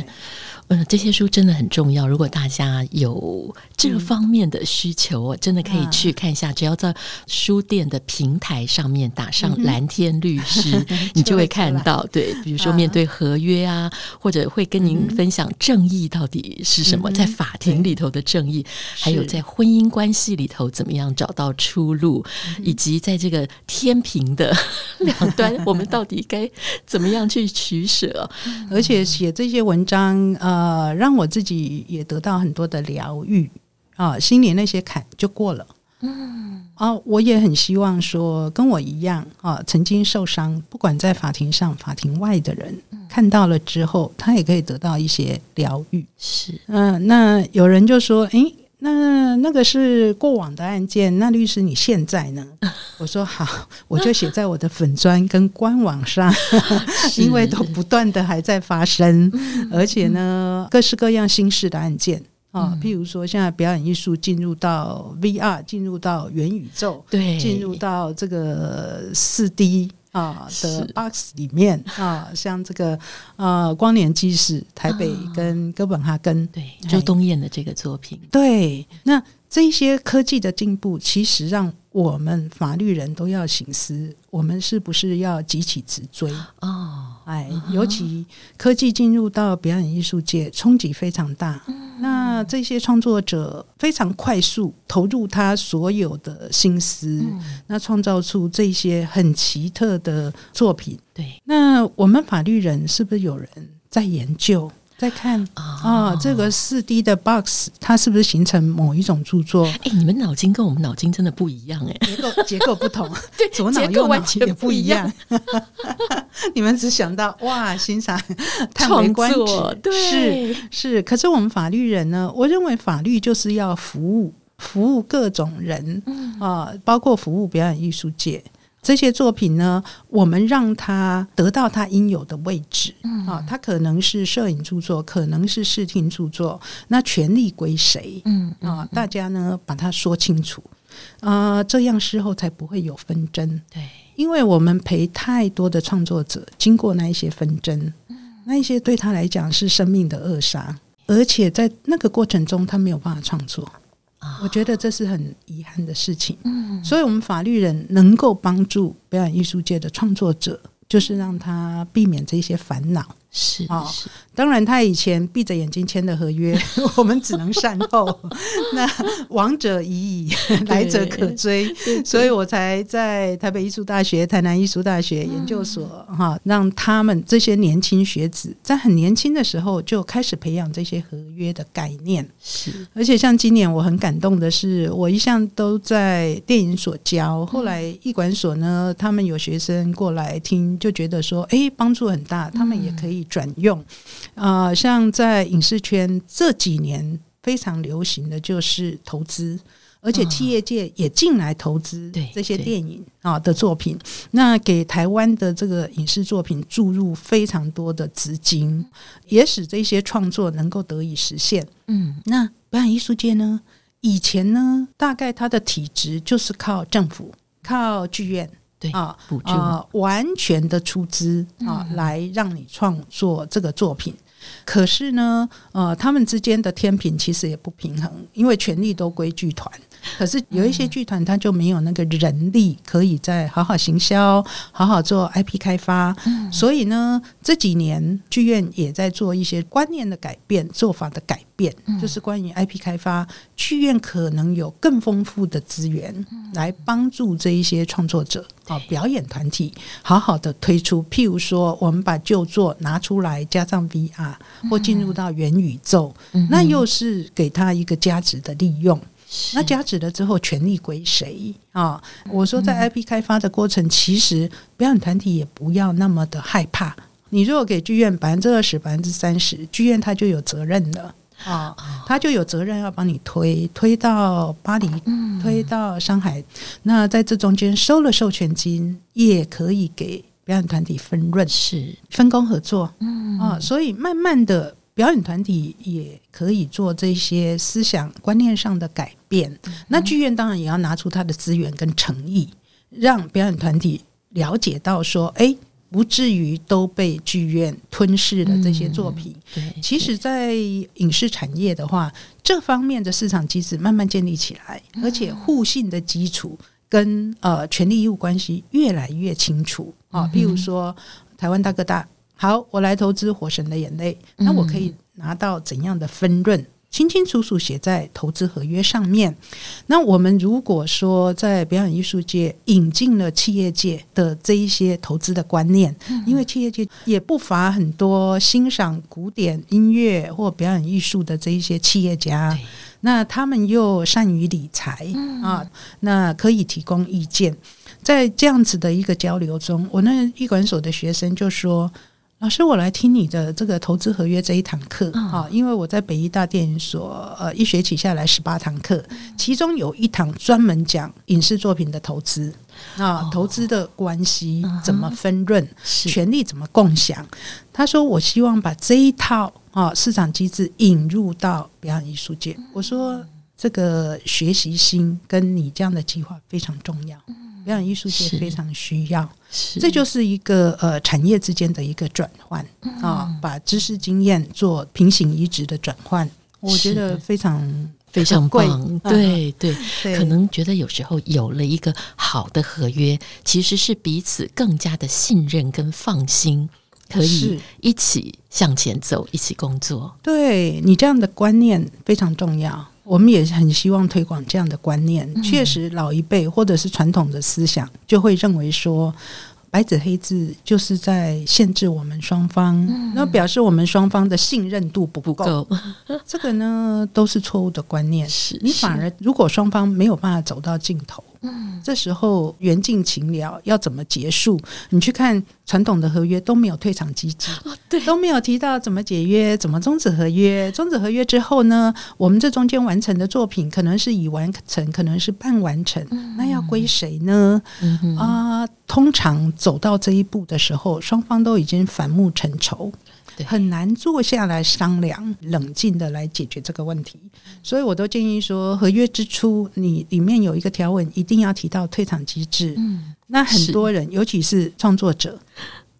嗯，这些书真的很重要。如果大家有这方面的需求，真的可以去看一下。只要在书店的平台上面打上“蓝天律师 *laughs* ”，嗯、你就会看到。对，比如说面对合约啊，或者会跟您分享正义到底是什么，嗯、在法庭里头的正义，还有在婚姻关系里头怎么样找到出路，是以及在这个天平的 *laughs* 两端，我们到底该怎么样去取舍？而且写这些文章，呃。呃，让我自己也得到很多的疗愈啊，心里那些坎就过了。嗯，啊，我也很希望说，跟我一样啊，曾经受伤，不管在法庭上、法庭外的人，看到了之后，他也可以得到一些疗愈。是，嗯、呃，那有人就说，诶。那那个是过往的案件，那律师你现在呢？*laughs* 我说好，我就写在我的粉砖跟官网上，*laughs* 是因为都不断的还在发生，嗯、而且呢，各式各样新式的案件啊，嗯、譬如说现在表演艺术进入到 VR，进入到元宇宙，对，进入到这个四 D。啊的 box 里面啊，像这个呃光年纪事台北跟哥本哈根，对周冬燕的这个作品，对，那这些科技的进步，其实让我们法律人都要醒思，我们是不是要急起直追哦？哎，尤其科技进入到表演艺术界，冲击非常大。那这些创作者非常快速投入他所有的心思，那创造出这些很奇特的作品。对，那我们法律人是不是有人在研究？再看啊，这个四 D 的 box 它是不是形成某一种著作？哎，你们脑筋跟我们脑筋真的不一样哎，结构结构不同，*laughs* 对，左脑右脑也不一样。*laughs* 你们只想到哇，欣赏叹为观止，对，是是。可是我们法律人呢？我认为法律就是要服务服务各种人啊，包括服务表演艺术界。这些作品呢，我们让他得到他应有的位置。嗯，啊，他可能是摄影著作，可能是视听著作，那权利归谁？嗯，啊，大家呢把它说清楚，啊，这样事后才不会有纷争。对，因为我们陪太多的创作者经过那一些纷争，那一些对他来讲是生命的扼杀，而且在那个过程中，他没有办法创作。我觉得这是很遗憾的事情，嗯，所以我们法律人能够帮助表演艺术界的创作者，就是让他避免这些烦恼。是啊，是当然，他以前闭着眼睛签的合约，*laughs* 我们只能善后。*laughs* 那亡者已矣，*laughs* 来者可追，所以我才在台北艺术大学、台南艺术大学研究所哈，让他们这些年轻学子在很年轻的时候就开始培养这些合约的概念。是，而且像今年我很感动的是，我一向都在电影所教，后来艺管所呢，他们有学生过来听，就觉得说，哎，帮助很大，他们也可以。转用啊、呃，像在影视圈这几年非常流行的就是投资，而且企业界也进来投资这些电影啊的作品，那给台湾的这个影视作品注入非常多的资金，也使这些创作能够得以实现。嗯，那表演艺术界呢？以前呢，大概它的体制就是靠政府、靠剧院。对啊，补助啊，完全的出资啊，嗯、来让你创作这个作品。可是呢，呃，他们之间的天平其实也不平衡，因为权力都归剧团，可是有一些剧团，他就没有那个人力，可以再好好行销，好好做 IP 开发。嗯、所以呢，这几年剧院也在做一些观念的改变、做法的改变，嗯、就是关于 IP 开发，剧院可能有更丰富的资源来帮助这一些创作者啊、表演团体，好好的推出。譬如说，我们把旧作拿出来，加上 VR 或进入到元宇宙，嗯、那又是给他一个价值的利用。那加值了之后，权利归谁啊？我说，在 IP 开发的过程，其实表演团体也不要那么的害怕。你如果给剧院百分之二十、百分之三十，剧院他就有责任了啊，他就有责任要帮你推推到巴黎，推到上海。那在这中间收了授权金，也可以给表演团体分润，是分工合作。嗯啊，所以慢慢的。表演团体也可以做这些思想观念上的改变，嗯、那剧院当然也要拿出他的资源跟诚意，让表演团体了解到说，哎，不至于都被剧院吞噬了这些作品。嗯、其实，在影视产业的话，这方面的市场机制慢慢建立起来，而且互信的基础跟呃权利义务关系越来越清楚啊。譬如说，台湾大哥大。好，我来投资《火神的眼泪》，那我可以拿到怎样的分润？清清楚楚写在投资合约上面。那我们如果说在表演艺术界引进了企业界的这一些投资的观念，因为企业界也不乏很多欣赏古典音乐或表演艺术的这一些企业家，那他们又善于理财啊，那可以提供意见。在这样子的一个交流中，我那艺管所的学生就说。老师，我来听你的这个投资合约这一堂课啊，因为我在北医大电影所，呃，一学期下来十八堂课，其中有一堂专门讲影视作品的投资啊，投资的关系怎么分润，权利怎么共享。他说，我希望把这一套啊市场机制引入到表演艺术界。我说，这个学习心跟你这样的计划非常重要。表演艺术界非常需要，这就是一个呃产业之间的一个转换啊，把知识经验做平行移植的转换，我觉得非常非常棒。对对，可能觉得有时候有了一个好的合约，其实是彼此更加的信任跟放心，可以一起向前走，一起工作。对，你这样的观念非常重要。我们也很希望推广这样的观念。确实，老一辈或者是传统的思想就会认为说，白纸黑字就是在限制我们双方，那表示我们双方的信任度不够。这个呢，都是错误的观念。*laughs* 你反而如果双方没有办法走到尽头。嗯，这时候缘尽情了要怎么结束？你去看传统的合约都没有退场机制，哦，对，都没有提到怎么解约、怎么终止合约。终止合约之后呢，我们这中间完成的作品可能是已完成，可能是半完成，嗯、那要归谁呢？啊、嗯呃，通常走到这一步的时候，双方都已经反目成仇。很难坐下来商量，冷静的来解决这个问题，所以我都建议说，合约之初你里面有一个条文，一定要提到退场机制。嗯，那很多人，尤其是创作者，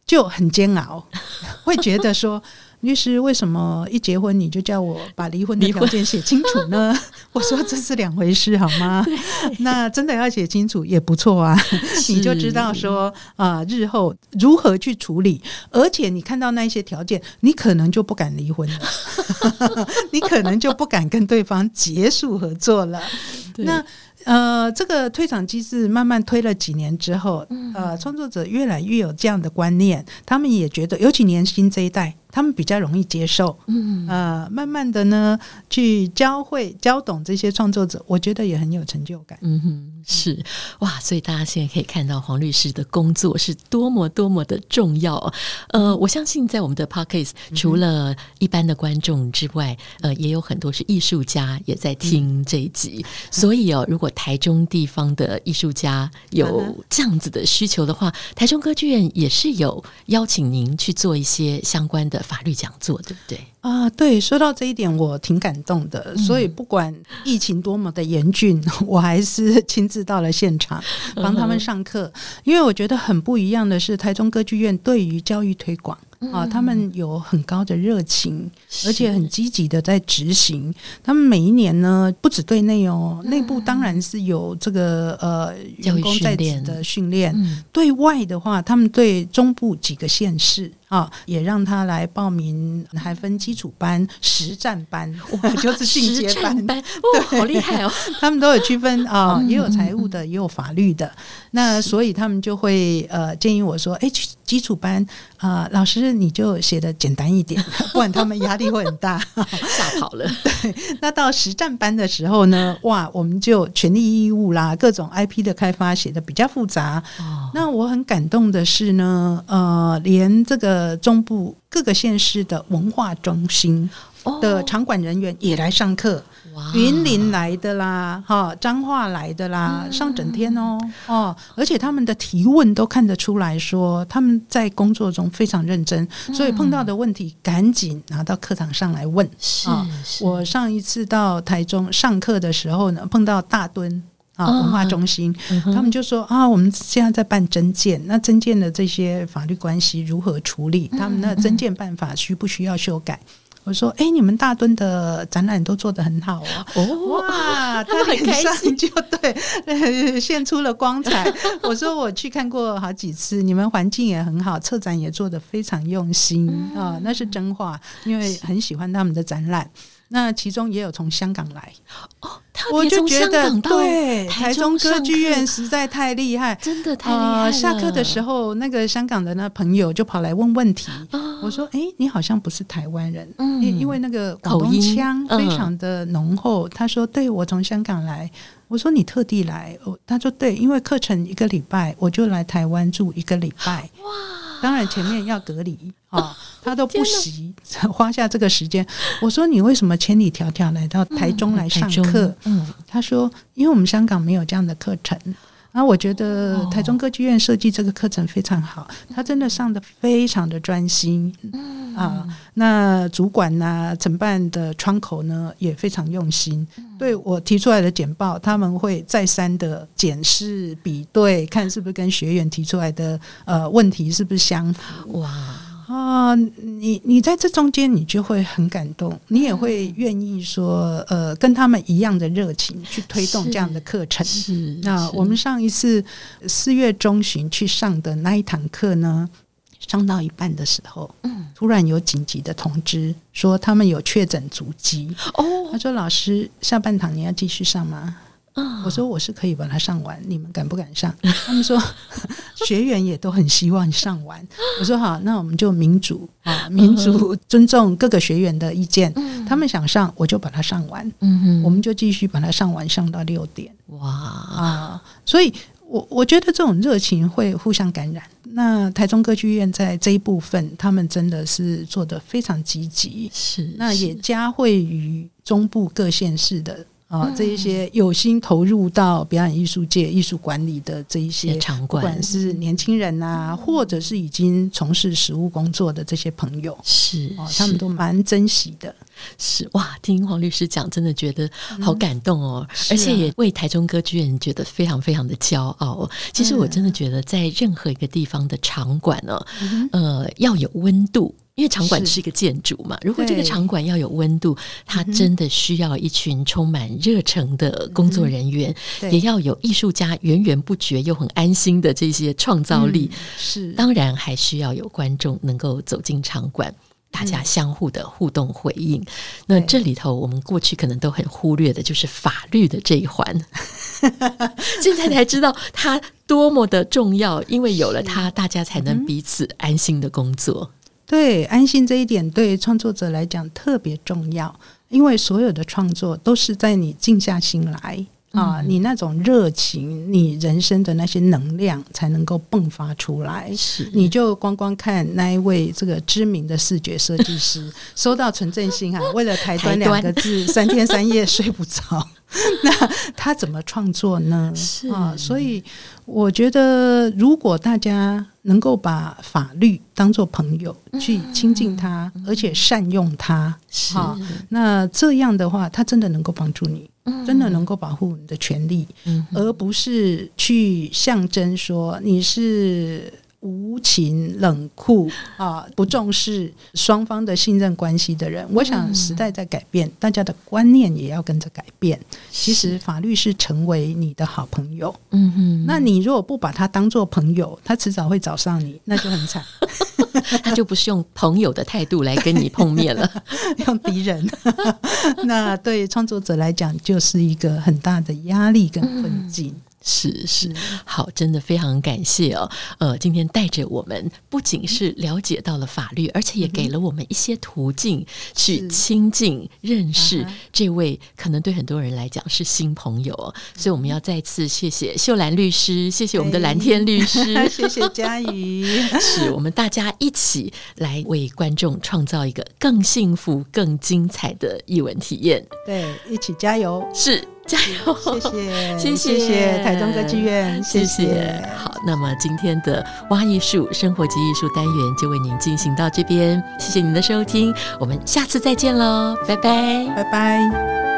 就很煎熬，会觉得说。律师，为什么一结婚你就叫我把离婚的条件写清楚呢？*laughs* 我说这是两回事，好吗？那真的要写清楚也不错啊，*laughs* 你就知道说啊，日后如何去处理，而且你看到那些条件，你可能就不敢离婚了，*laughs* 你可能就不敢跟对方结束合作了。那。呃，这个退场机制慢慢推了几年之后，呃，创作者越来越有这样的观念，他们也觉得，尤其年轻这一代，他们比较容易接受。嗯，呃，慢慢的呢，去教会、教懂这些创作者，我觉得也很有成就感。嗯哼，是哇，所以大家现在可以看到黄律师的工作是多么多么的重要。呃，我相信在我们的 Podcast，除了一般的观众之外，呃，也有很多是艺术家也在听这一集，所以哦，如果台中地方的艺术家有这样子的需求的话，台中歌剧院也是有邀请您去做一些相关的法律讲座，对不对？啊，对，说到这一点，我挺感动的。所以不管疫情多么的严峻，*laughs* 我还是亲自到了现场帮他们上课，因为我觉得很不一样的是，台中歌剧院对于教育推广啊，他们有很高的热情，而且很积极的在执行。他们每一年呢，不止对内哦，内部当然是有这个呃员工在职的训练，对外的话，他们对中部几个县市。啊，也让他来报名，还分基础班、实战班，就是进阶班，班 *laughs* 对，好厉害哦！*laughs* 他们都有区分啊，也有财务的，也有法律的。那所以他们就会呃建议我说，哎，基础班啊、呃，老师你就写的简单一点，*laughs* 不然他们压力会很大，吓跑了。对，那到实战班的时候呢，哇，我们就权利义务啦，各种 IP 的开发写的比较复杂。哦、那我很感动的是呢，呃，连这个。呃，中部各个县市的文化中心的场馆人员也来上课，云林来的啦，哈，彰化来的啦，上整天哦，哦，而且他们的提问都看得出来说他们在工作中非常认真，所以碰到的问题赶紧拿到课堂上来问。啊，我上一次到台中上课的时候呢，碰到大墩。啊，文化中心，嗯、他们就说啊，我们现在在办增建，那增建的这些法律关系如何处理？他们那增建办法需不需要修改？我说，哎、欸，你们大墩的展览都做得很好哦，哦哇，他很开心就对现出了光彩。*laughs* 我说我去看过好几次，你们环境也很好，策展也做得非常用心啊，那是真话，因为很喜欢他们的展览。那其中也有从香港来哦，我就觉得对台中歌剧院实在太厉害，真的太厉害了。呃，下课的时候，那个香港的那朋友就跑来问问题，哦、我说：“哎、欸，你好像不是台湾人，嗯、因为那个广东腔非常的浓厚。嗯”他说：“对，我从香港来。”我说：“你特地来？”他说：“对，因为课程一个礼拜，我就来台湾住一个礼拜。”哇！当然前面要隔离啊、哦，他都不惜花下这个时间。我说，你为什么千里迢迢来到台中来上课？嗯，嗯，他说，因为我们香港没有这样的课程。然后我觉得台中歌剧院设计这个课程非常好，他真的上的非常的专心。嗯啊，那主管呢、啊，承办的窗口呢也非常用心，对我提出来的简报，他们会再三的检视比对，看是不是跟学员提出来的呃问题是不是相符。哇！啊，你你在这中间，你就会很感动，你也会愿意说，呃，跟他们一样的热情去推动这样的课程。是，是那我们上一次四月中旬去上的那一堂课呢，上到一半的时候，嗯，突然有紧急的通知说他们有确诊足迹。哦，他说老师，下半堂你要继续上吗？我说我是可以把它上完，你们敢不敢上？他们说 *laughs* 学员也都很希望上完。我说好，那我们就民主啊，民主尊重各个学员的意见。他们想上，我就把它上完。嗯哼，我们就继续把它上完，上到六点。哇啊！所以我我觉得这种热情会互相感染。那台中歌剧院在这一部分，他们真的是做的非常积极。是，那也加惠于中部各县市的。啊，这一些有心投入到表演艺术界、艺术管理的这一些场馆，不管是年轻人啊，或者是已经从事实务工作的这些朋友，是哦，他们都蛮珍惜的。是哇，听黄律师讲，真的觉得好感动哦，而且也为台中歌剧院觉得非常非常的骄傲。其实我真的觉得，在任何一个地方的场馆呢，呃，要有温度。因为场馆是。一个建筑嘛，如果这个场馆要有温度，它真的需要一群充满热诚的工作人员，也要有艺术家源源不绝又很安心的这些创造力。是，当然还需要有观众能够走进场馆，大家相互的互动回应。那这里头我们过去可能都很忽略的就是法律的这一环，*laughs* 现在才知道它多么的重要，因为有了它，大家才能彼此安心的工作。对，安心这一点对创作者来讲特别重要，因为所有的创作都是在你静下心来。啊，你那种热情，你人生的那些能量才能够迸发出来。是，你就光光看那一位这个知名的视觉设计师 *laughs* 收到纯正信啊，为了台端两个字，三天三夜睡不着。*laughs* 那他怎么创作呢？是。啊，所以我觉得，如果大家能够把法律当做朋友去亲近它，而且善用他，是。啊，那这样的话，他真的能够帮助你，真的能够保护你的权利，而不是去象征说你是无情冷酷啊，不重视双方的信任关系的人。我想时代在改变，大家的观念也要跟着改变。其实法律是成为你的好朋友。嗯哼，那你如果不把他当做朋友，他迟早会找上你，那就很惨。*laughs* 他就不是用朋友的态度来跟你碰面了，*laughs* 用敌人。*laughs* 那对创作者来讲，就是一个很大的压力跟困境。嗯是是，好，真的非常感谢哦。呃，今天带着我们，不仅是了解到了法律，而且也给了我们一些途径去亲近、认识这位可能对很多人来讲是新朋友。所以我们要再次谢谢秀兰律师，谢谢我们的蓝天律师，*laughs* 谢谢佳瑜，*laughs* 是我们大家一起来为观众创造一个更幸福、更精彩的译文体验。对，一起加油！是。加油！谢谢，*laughs* 谢谢，台中歌剧院，谢谢。好，那么今天的挖艺术生活及艺术单元就为您进行到这边，谢谢您的收听，我们下次再见喽，拜拜，拜拜。